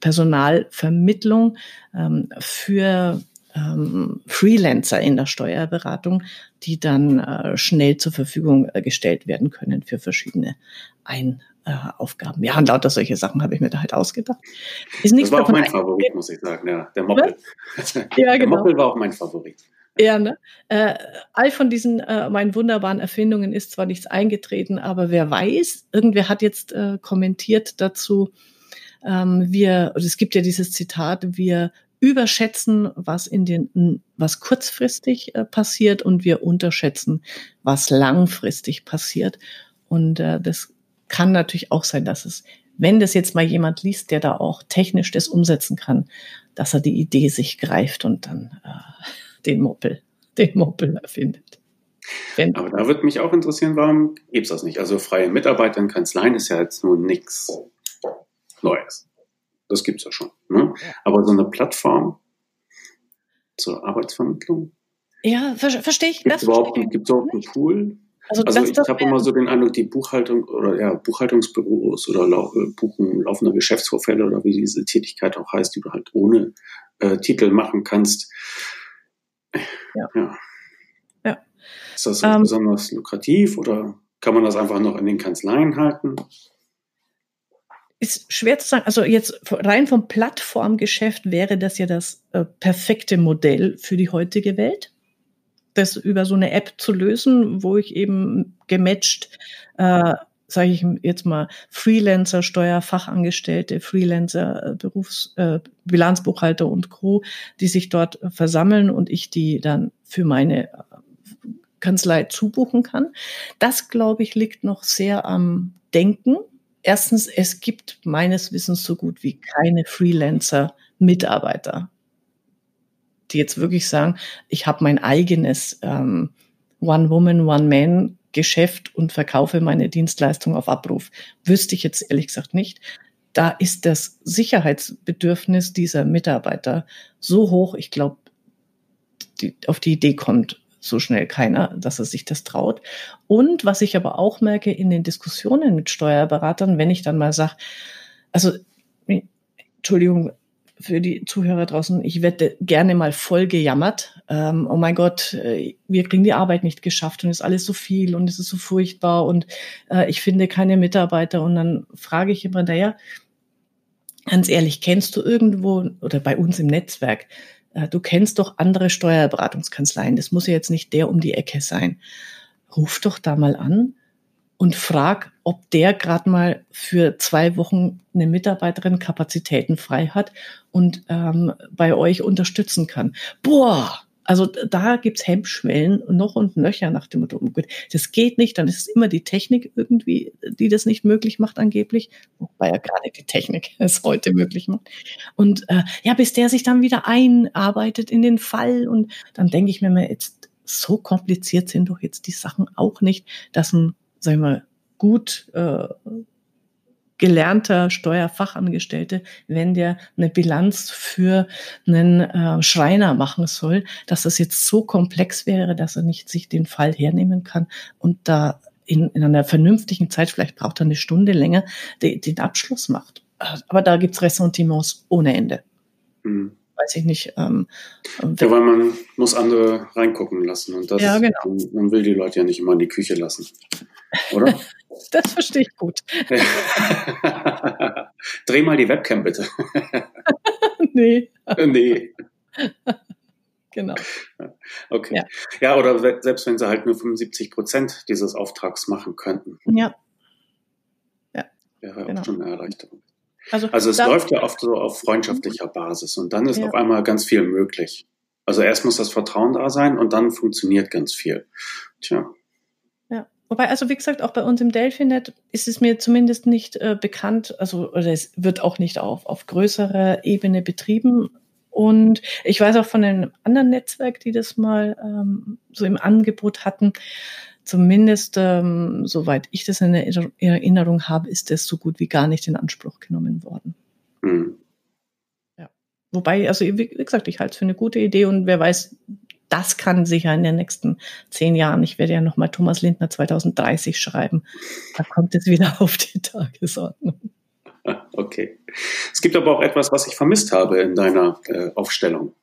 Personalvermittlung ähm, für ähm, Freelancer in der Steuerberatung, die dann äh, schnell zur Verfügung äh, gestellt werden können für verschiedene Einaufgaben. Ja, und lauter solche Sachen habe ich mir da halt ausgedacht. Ist das war auch mein Favorit, muss ich sagen, ja, der Moppel. Ja, genau. Der Moppel war auch mein Favorit. Ja, ne? Äh, all von diesen äh, meinen wunderbaren Erfindungen ist zwar nichts eingetreten, aber wer weiß, irgendwer hat jetzt äh, kommentiert dazu, ähm, wir, es gibt ja dieses Zitat, wir überschätzen, was in den, was kurzfristig äh, passiert und wir unterschätzen, was langfristig passiert. Und äh, das kann natürlich auch sein, dass es, wenn das jetzt mal jemand liest, der da auch technisch das umsetzen kann, dass er die Idee sich greift und dann äh, den Moppel, den Moppel erfindet. Wenn Aber da würde mich auch interessieren, warum gibt es das nicht? Also freie Mitarbeiter in Kanzleien ist ja jetzt nun nichts Neues. Das gibt's ja schon. Ne? Aber so eine Plattform zur Arbeitsvermittlung? Ja, ver verstehe ich. Gibt es überhaupt, gibt's überhaupt einen Pool? Also, also ich habe immer so den Eindruck, die Buchhaltung oder ja, Buchhaltungsbüros oder lau äh, Buchen laufender Geschäftsvorfälle oder wie diese Tätigkeit auch heißt, die du halt ohne äh, Titel machen kannst. Ja. ja. ja. Ist das ähm, besonders lukrativ oder kann man das einfach noch in den Kanzleien halten? Ist schwer zu sagen. Also jetzt rein vom Plattformgeschäft wäre das ja das äh, perfekte Modell für die heutige Welt, das über so eine App zu lösen, wo ich eben gematcht, äh, sage ich jetzt mal, Freelancer, Steuerfachangestellte, Freelancer, äh, Berufs, äh, Bilanzbuchhalter und Co., die sich dort versammeln und ich die dann für meine äh, Kanzlei zubuchen kann. Das, glaube ich, liegt noch sehr am Denken Erstens, es gibt meines Wissens so gut wie keine Freelancer-Mitarbeiter, die jetzt wirklich sagen, ich habe mein eigenes ähm, One-Woman, One-Man-Geschäft und verkaufe meine Dienstleistung auf Abruf. Wüsste ich jetzt ehrlich gesagt nicht. Da ist das Sicherheitsbedürfnis dieser Mitarbeiter so hoch, ich glaube, auf die Idee kommt so schnell keiner, dass er sich das traut. Und was ich aber auch merke in den Diskussionen mit Steuerberatern, wenn ich dann mal sage, also Entschuldigung für die Zuhörer draußen, ich werde gerne mal voll gejammert. Ähm, oh mein Gott, äh, wir kriegen die Arbeit nicht geschafft und es ist alles so viel und es ist so furchtbar und äh, ich finde keine Mitarbeiter. Und dann frage ich immer, naja, ganz ehrlich, kennst du irgendwo oder bei uns im Netzwerk du kennst doch andere Steuerberatungskanzleien, das muss ja jetzt nicht der um die Ecke sein. Ruf doch da mal an und frag, ob der gerade mal für zwei Wochen eine Mitarbeiterin Kapazitäten frei hat und ähm, bei euch unterstützen kann. Boah, Also da gibt's Hemmschwellen noch und nöcher nach dem Motto, gut, das geht nicht, dann ist es immer die Technik irgendwie, die das nicht möglich macht angeblich, wobei ja gerade die Technik es heute möglich macht. Und äh, ja, bis der sich dann wieder einarbeitet in den Fall und dann denke ich mir mal, jetzt so kompliziert sind doch jetzt die Sachen auch nicht, dass ein, sagen wir, gut äh, gelernter Steuerfachangestellte, wenn der eine Bilanz für einen äh, Schreiner machen soll, dass das jetzt so komplex wäre, dass er nicht sich den Fall hernehmen kann und da in, in einer vernünftigen Zeit, vielleicht braucht er eine Stunde länger, de, den Abschluss macht. Aber da gibt's Ressentiments ohne Ende. Mhm. Weiß ich nicht. Ähm, ja, weil man muss andere reingucken lassen und das, ja, genau. man, man will die Leute ja nicht immer in die Küche lassen, oder? Das verstehe ich gut. Dreh mal die Webcam bitte. nee. nee. Genau. Okay. Ja. ja, oder selbst wenn sie halt nur 75 Prozent dieses Auftrags machen könnten. Ja. Ja. Wäre genau. auch schon eine Erleichterung. Also, also es läuft ja oft so auf freundschaftlicher Basis und dann ist ja. auf einmal ganz viel möglich. Also erst muss das Vertrauen da sein und dann funktioniert ganz viel. Tja. Wobei, also wie gesagt, auch bei uns im Delphinet ist es mir zumindest nicht äh, bekannt, also oder es wird auch nicht auf, auf größerer Ebene betrieben. Und ich weiß auch von einem anderen Netzwerk, die das mal ähm, so im Angebot hatten, zumindest ähm, soweit ich das in Erinnerung habe, ist das so gut wie gar nicht in Anspruch genommen worden. Mhm. Ja. Wobei, also wie gesagt, ich halte es für eine gute Idee und wer weiß, das kann sicher in den nächsten zehn Jahren, ich werde ja nochmal Thomas Lindner 2030 schreiben, da kommt es wieder auf die Tagesordnung. Okay. Es gibt aber auch etwas, was ich vermisst habe in deiner äh, Aufstellung.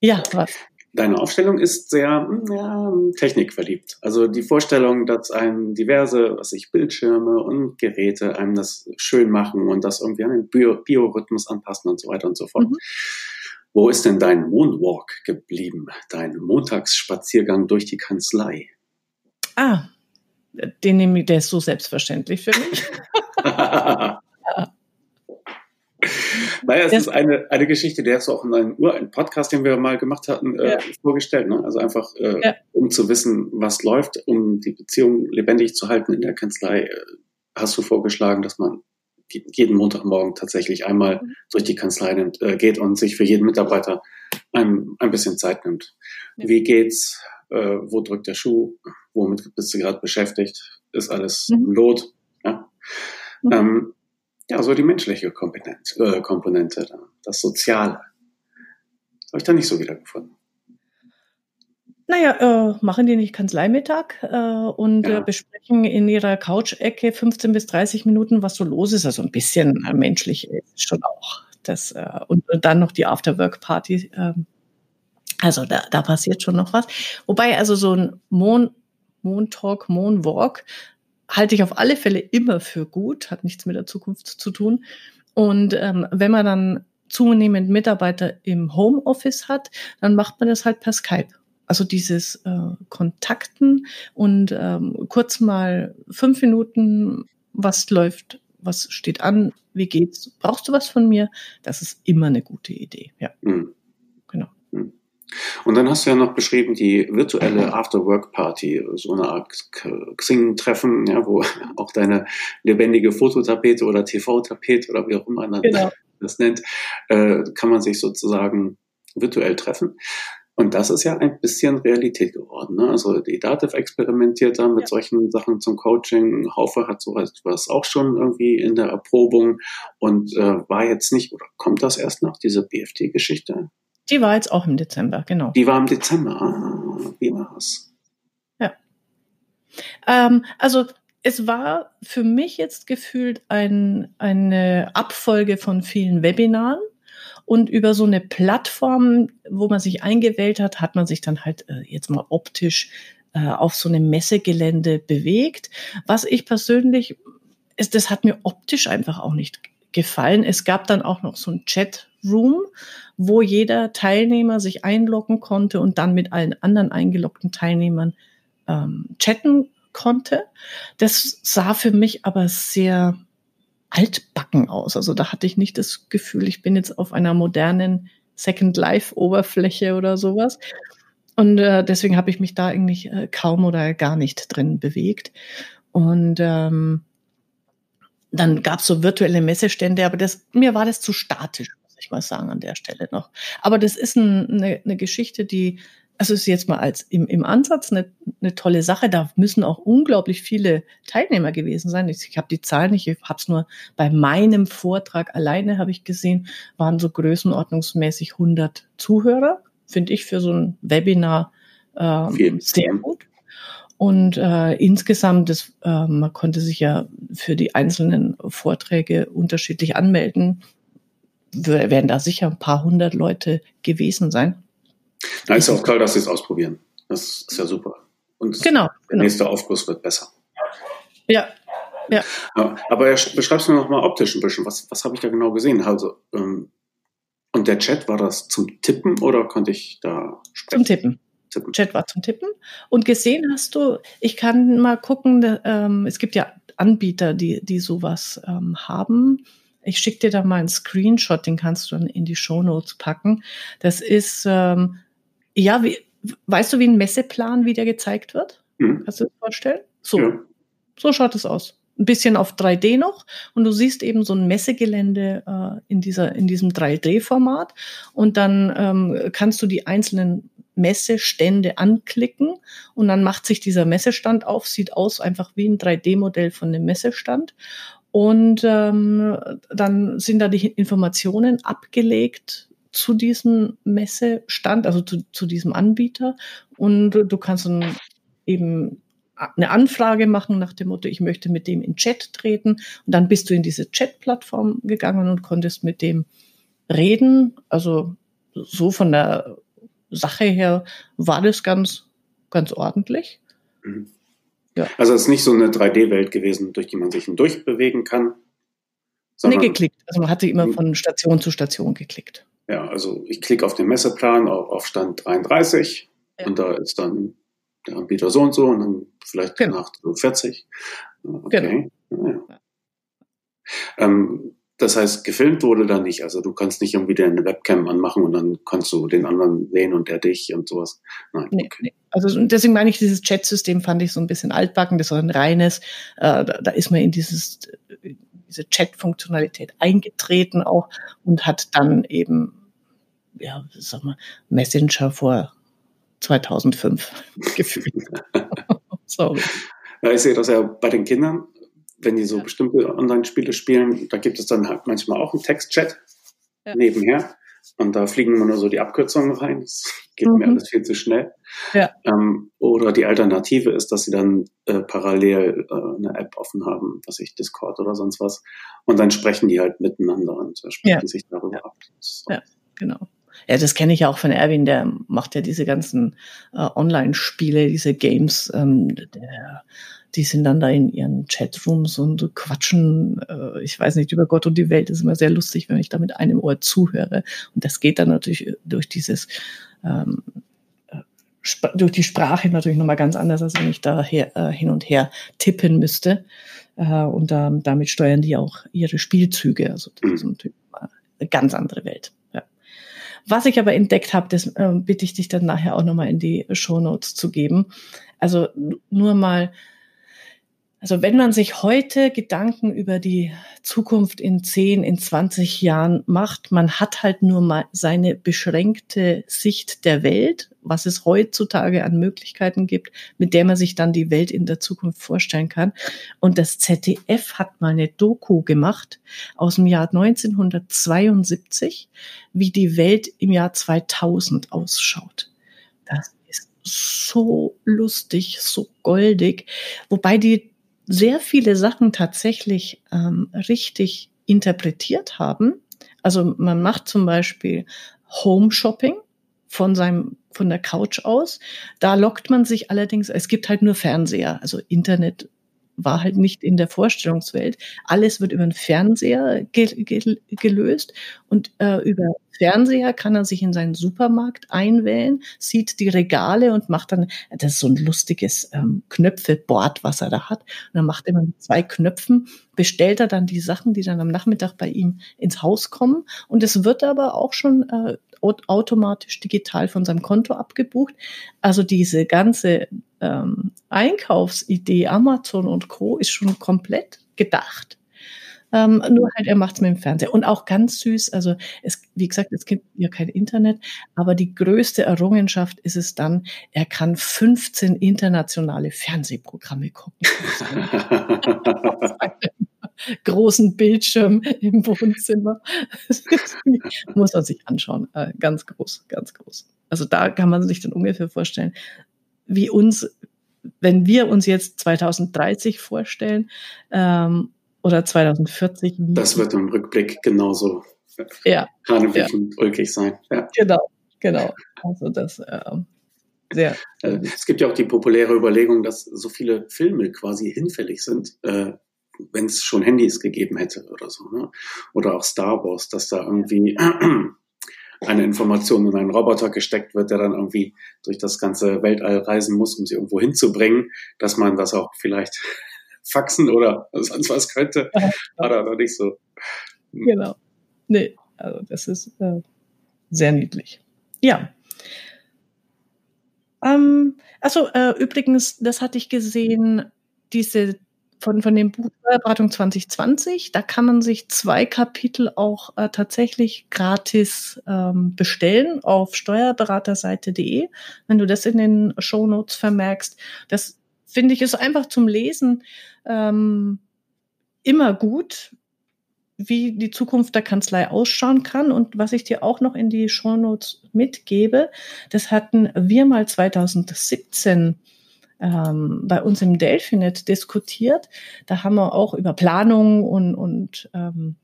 Ja, was? Deine Aufstellung ist sehr ja, technikverliebt. Also die Vorstellung, dass einem diverse, was ich, Bildschirme und Geräte einem das schön machen und das irgendwie an den Biorhythmus anpassen und so weiter und so fort. Mhm. Wo ist denn dein Moonwalk geblieben? Dein Montagsspaziergang durch die Kanzlei? Ah, den nehme ich, der ist so selbstverständlich für mich. Naja, es ist eine, eine Geschichte, der hast du auch in einem, einen Podcast, den wir mal gemacht hatten, äh, ja. vorgestellt. Ne? Also einfach, äh, ja. um zu wissen, was läuft, um die Beziehung lebendig zu halten in der Kanzlei, äh, hast du vorgeschlagen, dass man jeden Montagmorgen tatsächlich einmal mhm. durch die Kanzlei nimmt, äh, geht und sich für jeden Mitarbeiter ein, ein bisschen Zeit nimmt. Ja. Wie geht's? Äh, wo drückt der Schuh? Womit bist du gerade beschäftigt? Ist alles mhm. Lot? Ja? Mhm. Ähm, ja, so die menschliche Komponente, äh, Komponente das Soziale. Habe ich da nicht so wiedergefunden. Naja, äh, machen die nicht Kanzleimittag äh, und äh, ja. äh, besprechen in ihrer Couch-Ecke 15 bis 30 Minuten, was so los ist. Also ein bisschen äh, menschlich ist schon auch. Das, äh, und, und dann noch die Afterwork-Party. Äh, also da, da passiert schon noch was. Wobei also so ein Mon, Mon Talk, Mon Walk halte ich auf alle Fälle immer für gut, hat nichts mit der Zukunft zu tun. Und ähm, wenn man dann zunehmend Mitarbeiter im Homeoffice hat, dann macht man das halt per Skype. Also dieses äh, Kontakten und ähm, kurz mal fünf Minuten, was läuft, was steht an, wie geht's, brauchst du was von mir? Das ist immer eine gute Idee, ja. Mhm. Genau. Mhm. Und dann hast du ja noch beschrieben die virtuelle After-Work-Party, so eine Art Xing-Treffen, ja, wo auch deine lebendige Fototapete oder TV-Tapete oder wie auch immer man genau. das nennt, äh, kann man sich sozusagen virtuell treffen. Und das ist ja ein bisschen Realität geworden. Ne? Also die Dativ experimentiert da mit ja. solchen Sachen zum Coaching. Haufe hat sowas auch schon irgendwie in der Erprobung und äh, war jetzt nicht, oder kommt das erst noch, diese BFT-Geschichte? Die war jetzt auch im Dezember, genau. Die war im Dezember. Ah, wie war's? Ja. Ähm, also es war für mich jetzt gefühlt ein, eine Abfolge von vielen Webinaren und über so eine Plattform, wo man sich eingewählt hat, hat man sich dann halt äh, jetzt mal optisch äh, auf so einem Messegelände bewegt. Was ich persönlich, ist, das hat mir optisch einfach auch nicht gefallen. Es gab dann auch noch so ein Chatroom, wo jeder Teilnehmer sich einloggen konnte und dann mit allen anderen eingeloggten Teilnehmern ähm, chatten konnte. Das sah für mich aber sehr altbacken aus. Also da hatte ich nicht das Gefühl, ich bin jetzt auf einer modernen Second Life Oberfläche oder sowas. Und äh, deswegen habe ich mich da eigentlich äh, kaum oder gar nicht drin bewegt. Und ähm, dann gab es so virtuelle Messestände, aber das, mir war das zu statisch, mal sagen, an der Stelle noch. Aber das ist ein, eine, eine Geschichte, die, also ist jetzt mal als im, im Ansatz eine, eine tolle Sache. Da müssen auch unglaublich viele Teilnehmer gewesen sein. Ich, ich habe die Zahlen nicht, ich habe es nur bei meinem Vortrag alleine, habe ich gesehen, waren so größenordnungsmäßig 100 Zuhörer. Finde ich für so ein Webinar ähm, sehr gut. Und äh, insgesamt, das, äh, man konnte sich ja für die einzelnen Vorträge unterschiedlich anmelden, werden da sicher ein paar hundert Leute gewesen sein. Na, ist auch toll, dass Sie es ausprobieren. Das ist ja super. Und genau, der genau. nächste Aufguss wird besser. Ja. Ja. Aber beschreibst du mir noch mal optisch ein bisschen. Was, was habe ich da genau gesehen? Also, ähm, und der Chat, war das zum Tippen oder konnte ich da sprechen? Zum Tippen. Tippen. Chat war zum Tippen. Und gesehen hast du, ich kann mal gucken, ähm, es gibt ja Anbieter, die, die sowas ähm, haben. Ich schicke dir da mal einen Screenshot, den kannst du dann in die Show Notes packen. Das ist, ähm, ja, wie, weißt du, wie ein Messeplan wieder gezeigt wird? Mhm. Kannst du dir das vorstellen? So, ja. so schaut es aus. Ein bisschen auf 3D noch und du siehst eben so ein Messegelände äh, in, dieser, in diesem 3D-Format und dann ähm, kannst du die einzelnen Messestände anklicken und dann macht sich dieser Messestand auf, sieht aus einfach wie ein 3D-Modell von dem Messestand. Und ähm, dann sind da die Informationen abgelegt zu diesem Messestand, also zu, zu diesem Anbieter. Und du kannst dann eben eine Anfrage machen nach dem Motto, ich möchte mit dem in Chat treten. Und dann bist du in diese Chat-Plattform gegangen und konntest mit dem reden. Also so von der Sache her war das ganz, ganz ordentlich. Mhm. Ja. Also es ist nicht so eine 3D-Welt gewesen, durch die man sich hindurch bewegen kann. Nee, geklickt. Also man hatte immer von Station zu Station geklickt. Ja, also ich klicke auf den Messeplan auf Stand 33 ja. und da ist dann der Anbieter so und so und dann vielleicht genau. nach 40. Okay. Genau. Ja. Ähm, das heißt, gefilmt wurde da nicht. Also du kannst nicht irgendwie eine Webcam anmachen und dann kannst du den anderen sehen und der dich und sowas. Nein. Nee, okay. nee. Also deswegen meine ich, dieses Chat-System fand ich so ein bisschen altbacken. Das war ein reines, äh, da, da, ist man in dieses, diese Chat-Funktionalität eingetreten auch und hat dann eben, ja, sag mal, Messenger vor 2005 gefühlt. Sorry. Ja, ich sehe das ja bei den Kindern wenn die so ja. bestimmte Online-Spiele spielen, da gibt es dann halt manchmal auch einen Textchat ja. nebenher. Und da fliegen immer nur so die Abkürzungen rein. Das geht mhm. mir alles viel zu schnell. Ja. Ähm, oder die Alternative ist, dass sie dann äh, parallel äh, eine App offen haben, was ich Discord oder sonst was. Und dann sprechen die halt miteinander und äh, sprechen ja. sich darüber ab. So. Ja, genau. Ja, das kenne ich auch von Erwin, der macht ja diese ganzen äh, Online-Spiele, diese Games. Ähm, der die sind dann da in ihren Chatrooms und quatschen, äh, ich weiß nicht, über Gott und die Welt. Das ist immer sehr lustig, wenn ich da mit einem Ohr zuhöre. Und das geht dann natürlich durch dieses, ähm, äh, durch die Sprache natürlich nochmal ganz anders, als wenn ich da her, äh, hin und her tippen müsste. Äh, und ähm, damit steuern die auch ihre Spielzüge. Also das ist natürlich eine ganz andere Welt. Was ich aber entdeckt habe, das äh, bitte ich dich dann nachher auch nochmal in die Show Notes zu geben. Also nur mal also wenn man sich heute Gedanken über die Zukunft in 10, in 20 Jahren macht, man hat halt nur mal seine beschränkte Sicht der Welt, was es heutzutage an Möglichkeiten gibt, mit der man sich dann die Welt in der Zukunft vorstellen kann. Und das ZDF hat mal eine Doku gemacht aus dem Jahr 1972, wie die Welt im Jahr 2000 ausschaut. Das ist so lustig, so goldig, wobei die sehr viele Sachen tatsächlich ähm, richtig interpretiert haben. Also man macht zum Beispiel Home Shopping von seinem von der Couch aus. Da lockt man sich allerdings, es gibt halt nur Fernseher, also Internet war halt nicht in der Vorstellungswelt. Alles wird über den Fernseher ge ge gelöst und äh, über Fernseher kann er sich in seinen Supermarkt einwählen, sieht die Regale und macht dann, das ist so ein lustiges ähm, Knöpfeboard, was er da hat. Und dann macht er mit zwei Knöpfen, bestellt er dann die Sachen, die dann am Nachmittag bei ihm ins Haus kommen. Und es wird aber auch schon äh, automatisch digital von seinem Konto abgebucht. Also diese ganze ähm, Einkaufsidee Amazon und Co. ist schon komplett gedacht. Ähm, nur halt, er macht es mit dem Fernseher. Und auch ganz süß, also es, wie gesagt, es gibt ja kein Internet, aber die größte Errungenschaft ist es dann, er kann 15 internationale Fernsehprogramme gucken. großen Bildschirm im Wohnzimmer. muss man sich anschauen. Äh, ganz groß, ganz groß. Also da kann man sich dann ungefähr vorstellen, wie uns, wenn wir uns jetzt 2030 vorstellen ähm, oder 2040. das wird im Rückblick genauso ja, hanebüchen ja. ulkig sein. Ja. Genau, genau. Also das äh, sehr. Es gibt ja auch die populäre Überlegung, dass so viele Filme quasi hinfällig sind. Äh, wenn es schon Handys gegeben hätte oder so, ne? Oder auch Star Wars, dass da irgendwie eine Information in einen Roboter gesteckt wird, der dann irgendwie durch das ganze Weltall reisen muss, um sie irgendwo hinzubringen, dass man das auch vielleicht faxen oder sonst was könnte. Da noch nicht so. Hm. Genau. Nee, also das ist äh, sehr niedlich. Ja. Ähm, also äh, übrigens, das hatte ich gesehen, diese von, von dem Buch Steuerberatung 2020. Da kann man sich zwei Kapitel auch äh, tatsächlich gratis ähm, bestellen auf steuerberaterseite.de. Wenn du das in den Show Notes vermerkst, das finde ich ist einfach zum Lesen ähm, immer gut, wie die Zukunft der Kanzlei ausschauen kann. Und was ich dir auch noch in die Show Notes mitgebe, das hatten wir mal 2017 ähm, bei uns im Delphinet diskutiert. Da haben wir auch über Planung und, und ähm,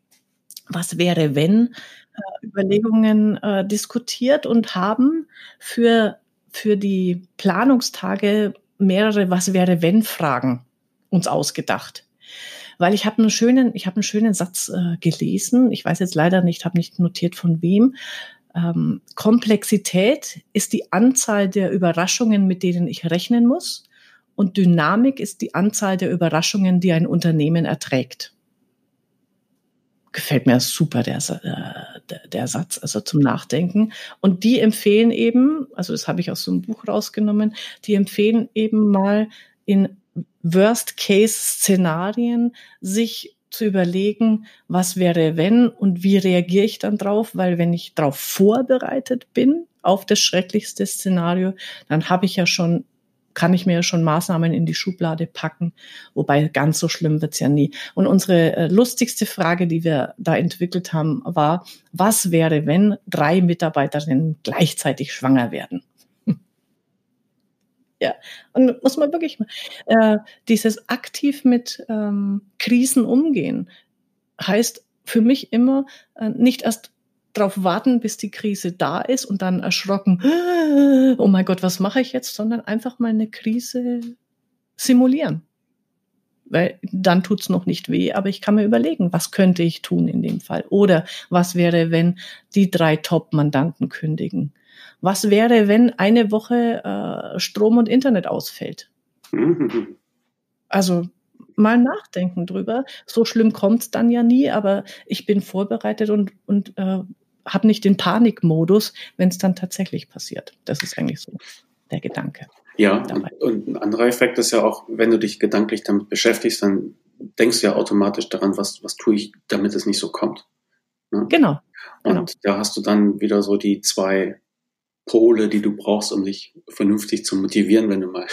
was wäre, wenn äh, Überlegungen äh, diskutiert und haben für, für die Planungstage mehrere Was wäre, wenn Fragen uns ausgedacht weil ich habe einen schönen, ich habe einen schönen Satz äh, gelesen. Ich weiß jetzt leider nicht, habe nicht notiert von wem. Ähm, Komplexität ist die Anzahl der Überraschungen, mit denen ich rechnen muss. Und Dynamik ist die Anzahl der Überraschungen, die ein Unternehmen erträgt. Gefällt mir super, der, äh, der, der Satz, also zum Nachdenken. Und die empfehlen eben, also das habe ich aus so einem Buch rausgenommen, die empfehlen eben mal in Worst-Case-Szenarien sich zu überlegen, was wäre wenn und wie reagiere ich dann drauf, weil wenn ich darauf vorbereitet bin, auf das schrecklichste Szenario, dann habe ich ja schon kann ich mir schon Maßnahmen in die Schublade packen. Wobei ganz so schlimm wird's ja nie. Und unsere äh, lustigste Frage, die wir da entwickelt haben, war, was wäre, wenn drei Mitarbeiterinnen gleichzeitig schwanger werden? Ja, und muss man wirklich mal, äh, dieses aktiv mit ähm, Krisen umgehen heißt für mich immer äh, nicht erst darauf warten, bis die Krise da ist und dann erschrocken, oh mein Gott, was mache ich jetzt, sondern einfach mal eine Krise simulieren. Weil dann tut's noch nicht weh, aber ich kann mir überlegen, was könnte ich tun in dem Fall? Oder was wäre, wenn die drei Top-Mandanten kündigen? Was wäre, wenn eine Woche äh, Strom und Internet ausfällt? Also mal nachdenken drüber. So schlimm kommt's dann ja nie, aber ich bin vorbereitet und, und äh, habe nicht den Panikmodus, wenn es dann tatsächlich passiert. Das ist eigentlich so der Gedanke. Ja, dabei. und ein anderer Effekt ist ja auch, wenn du dich gedanklich damit beschäftigst, dann denkst du ja automatisch daran, was, was tue ich, damit es nicht so kommt. Ne? Genau. Und genau. da hast du dann wieder so die zwei Pole, die du brauchst, um dich vernünftig zu motivieren, wenn du mal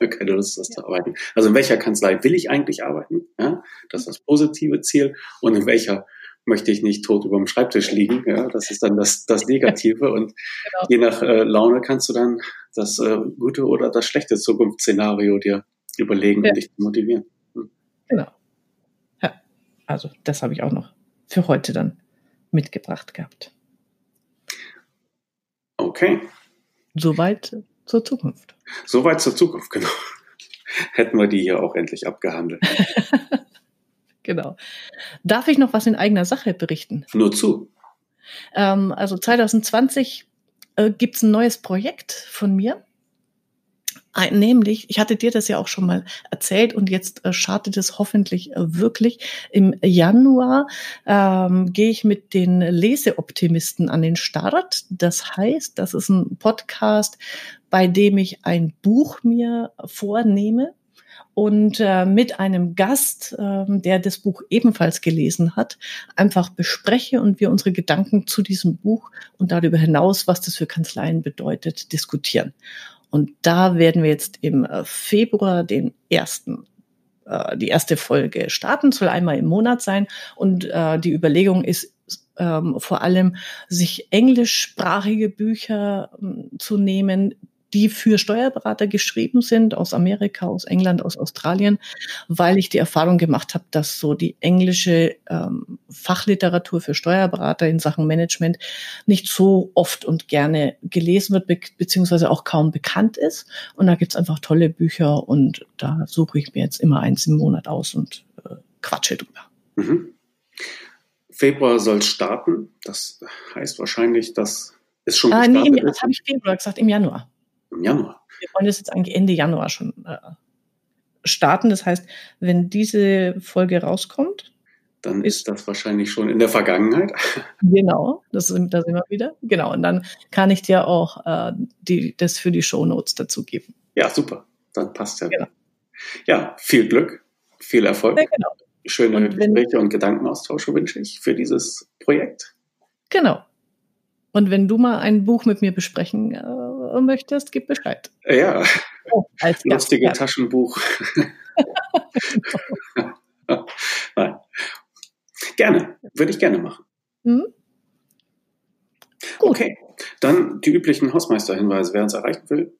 keine Lust hast ja. zu arbeiten. Also in welcher Kanzlei will ich eigentlich arbeiten? Ja, das ist das positive Ziel. Und in welcher möchte ich nicht tot über dem Schreibtisch liegen. Ja, das ist dann das, das Negative. Und genau. je nach äh, Laune kannst du dann das äh, gute oder das schlechte Zukunftsszenario dir überlegen, ja. um dich motivieren. Hm. Genau. Ja, also das habe ich auch noch für heute dann mitgebracht gehabt. Okay. Soweit zur Zukunft. Soweit zur Zukunft, genau. Hätten wir die hier auch endlich abgehandelt. Genau. Darf ich noch was in eigener Sache berichten? Nur zu. Ähm, also 2020 äh, gibt es ein neues Projekt von mir. Nämlich, ich hatte dir das ja auch schon mal erzählt und jetzt äh, startet es hoffentlich äh, wirklich. Im Januar ähm, gehe ich mit den Leseoptimisten an den Start. Das heißt, das ist ein Podcast, bei dem ich ein Buch mir vornehme und äh, mit einem Gast, äh, der das Buch ebenfalls gelesen hat, einfach bespreche und wir unsere Gedanken zu diesem Buch und darüber hinaus, was das für Kanzleien bedeutet, diskutieren. Und da werden wir jetzt im äh, Februar den ersten äh, die erste Folge starten, soll einmal im Monat sein. Und äh, die Überlegung ist ähm, vor allem, sich englischsprachige Bücher ähm, zu nehmen, die für Steuerberater geschrieben sind, aus Amerika, aus England, aus Australien, weil ich die Erfahrung gemacht habe, dass so die englische ähm, Fachliteratur für Steuerberater in Sachen Management nicht so oft und gerne gelesen wird, be beziehungsweise auch kaum bekannt ist. Und da gibt's einfach tolle Bücher und da suche ich mir jetzt immer eins im Monat aus und äh, quatsche drüber. Mhm. Februar soll starten. Das heißt wahrscheinlich, dass es schon ah, nee, das habe ich Februar gesagt, im Januar. Im Januar. Wir wollen das jetzt eigentlich Ende Januar schon äh, starten. Das heißt, wenn diese Folge rauskommt, dann ist das wahrscheinlich schon in der Vergangenheit. Genau, das sind, da sind wir wieder. Genau, und dann kann ich dir auch äh, die, das für die Show Notes dazu geben. Ja, super. Dann passt ja. Genau. Ja, viel Glück, viel Erfolg. Ja, genau. Schöne und Gespräche und Gedankenaustausche wünsche ich für dieses Projekt. Genau. Und wenn du mal ein Buch mit mir besprechen äh, möchtest, gib Bescheid. Ja, oh, als lustige Gast, Taschenbuch. Nein. Gerne, würde ich gerne machen. Mhm. Gut. Okay, dann die üblichen Hausmeisterhinweise. Wer uns erreichen will,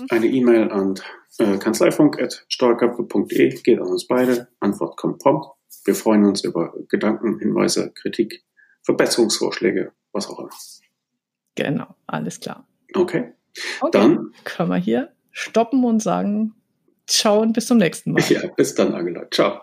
mhm. eine E-Mail an äh, kanzleifunk.steuerköpfe.de geht an uns beide. Antwort kommt prompt. Wir freuen uns über Gedanken, Hinweise, Kritik, Verbesserungsvorschläge, was auch immer. Genau, alles klar. Okay. Okay, dann können wir hier stoppen und sagen, ciao und bis zum nächsten Mal. Ja, bis dann, Angela. Ciao.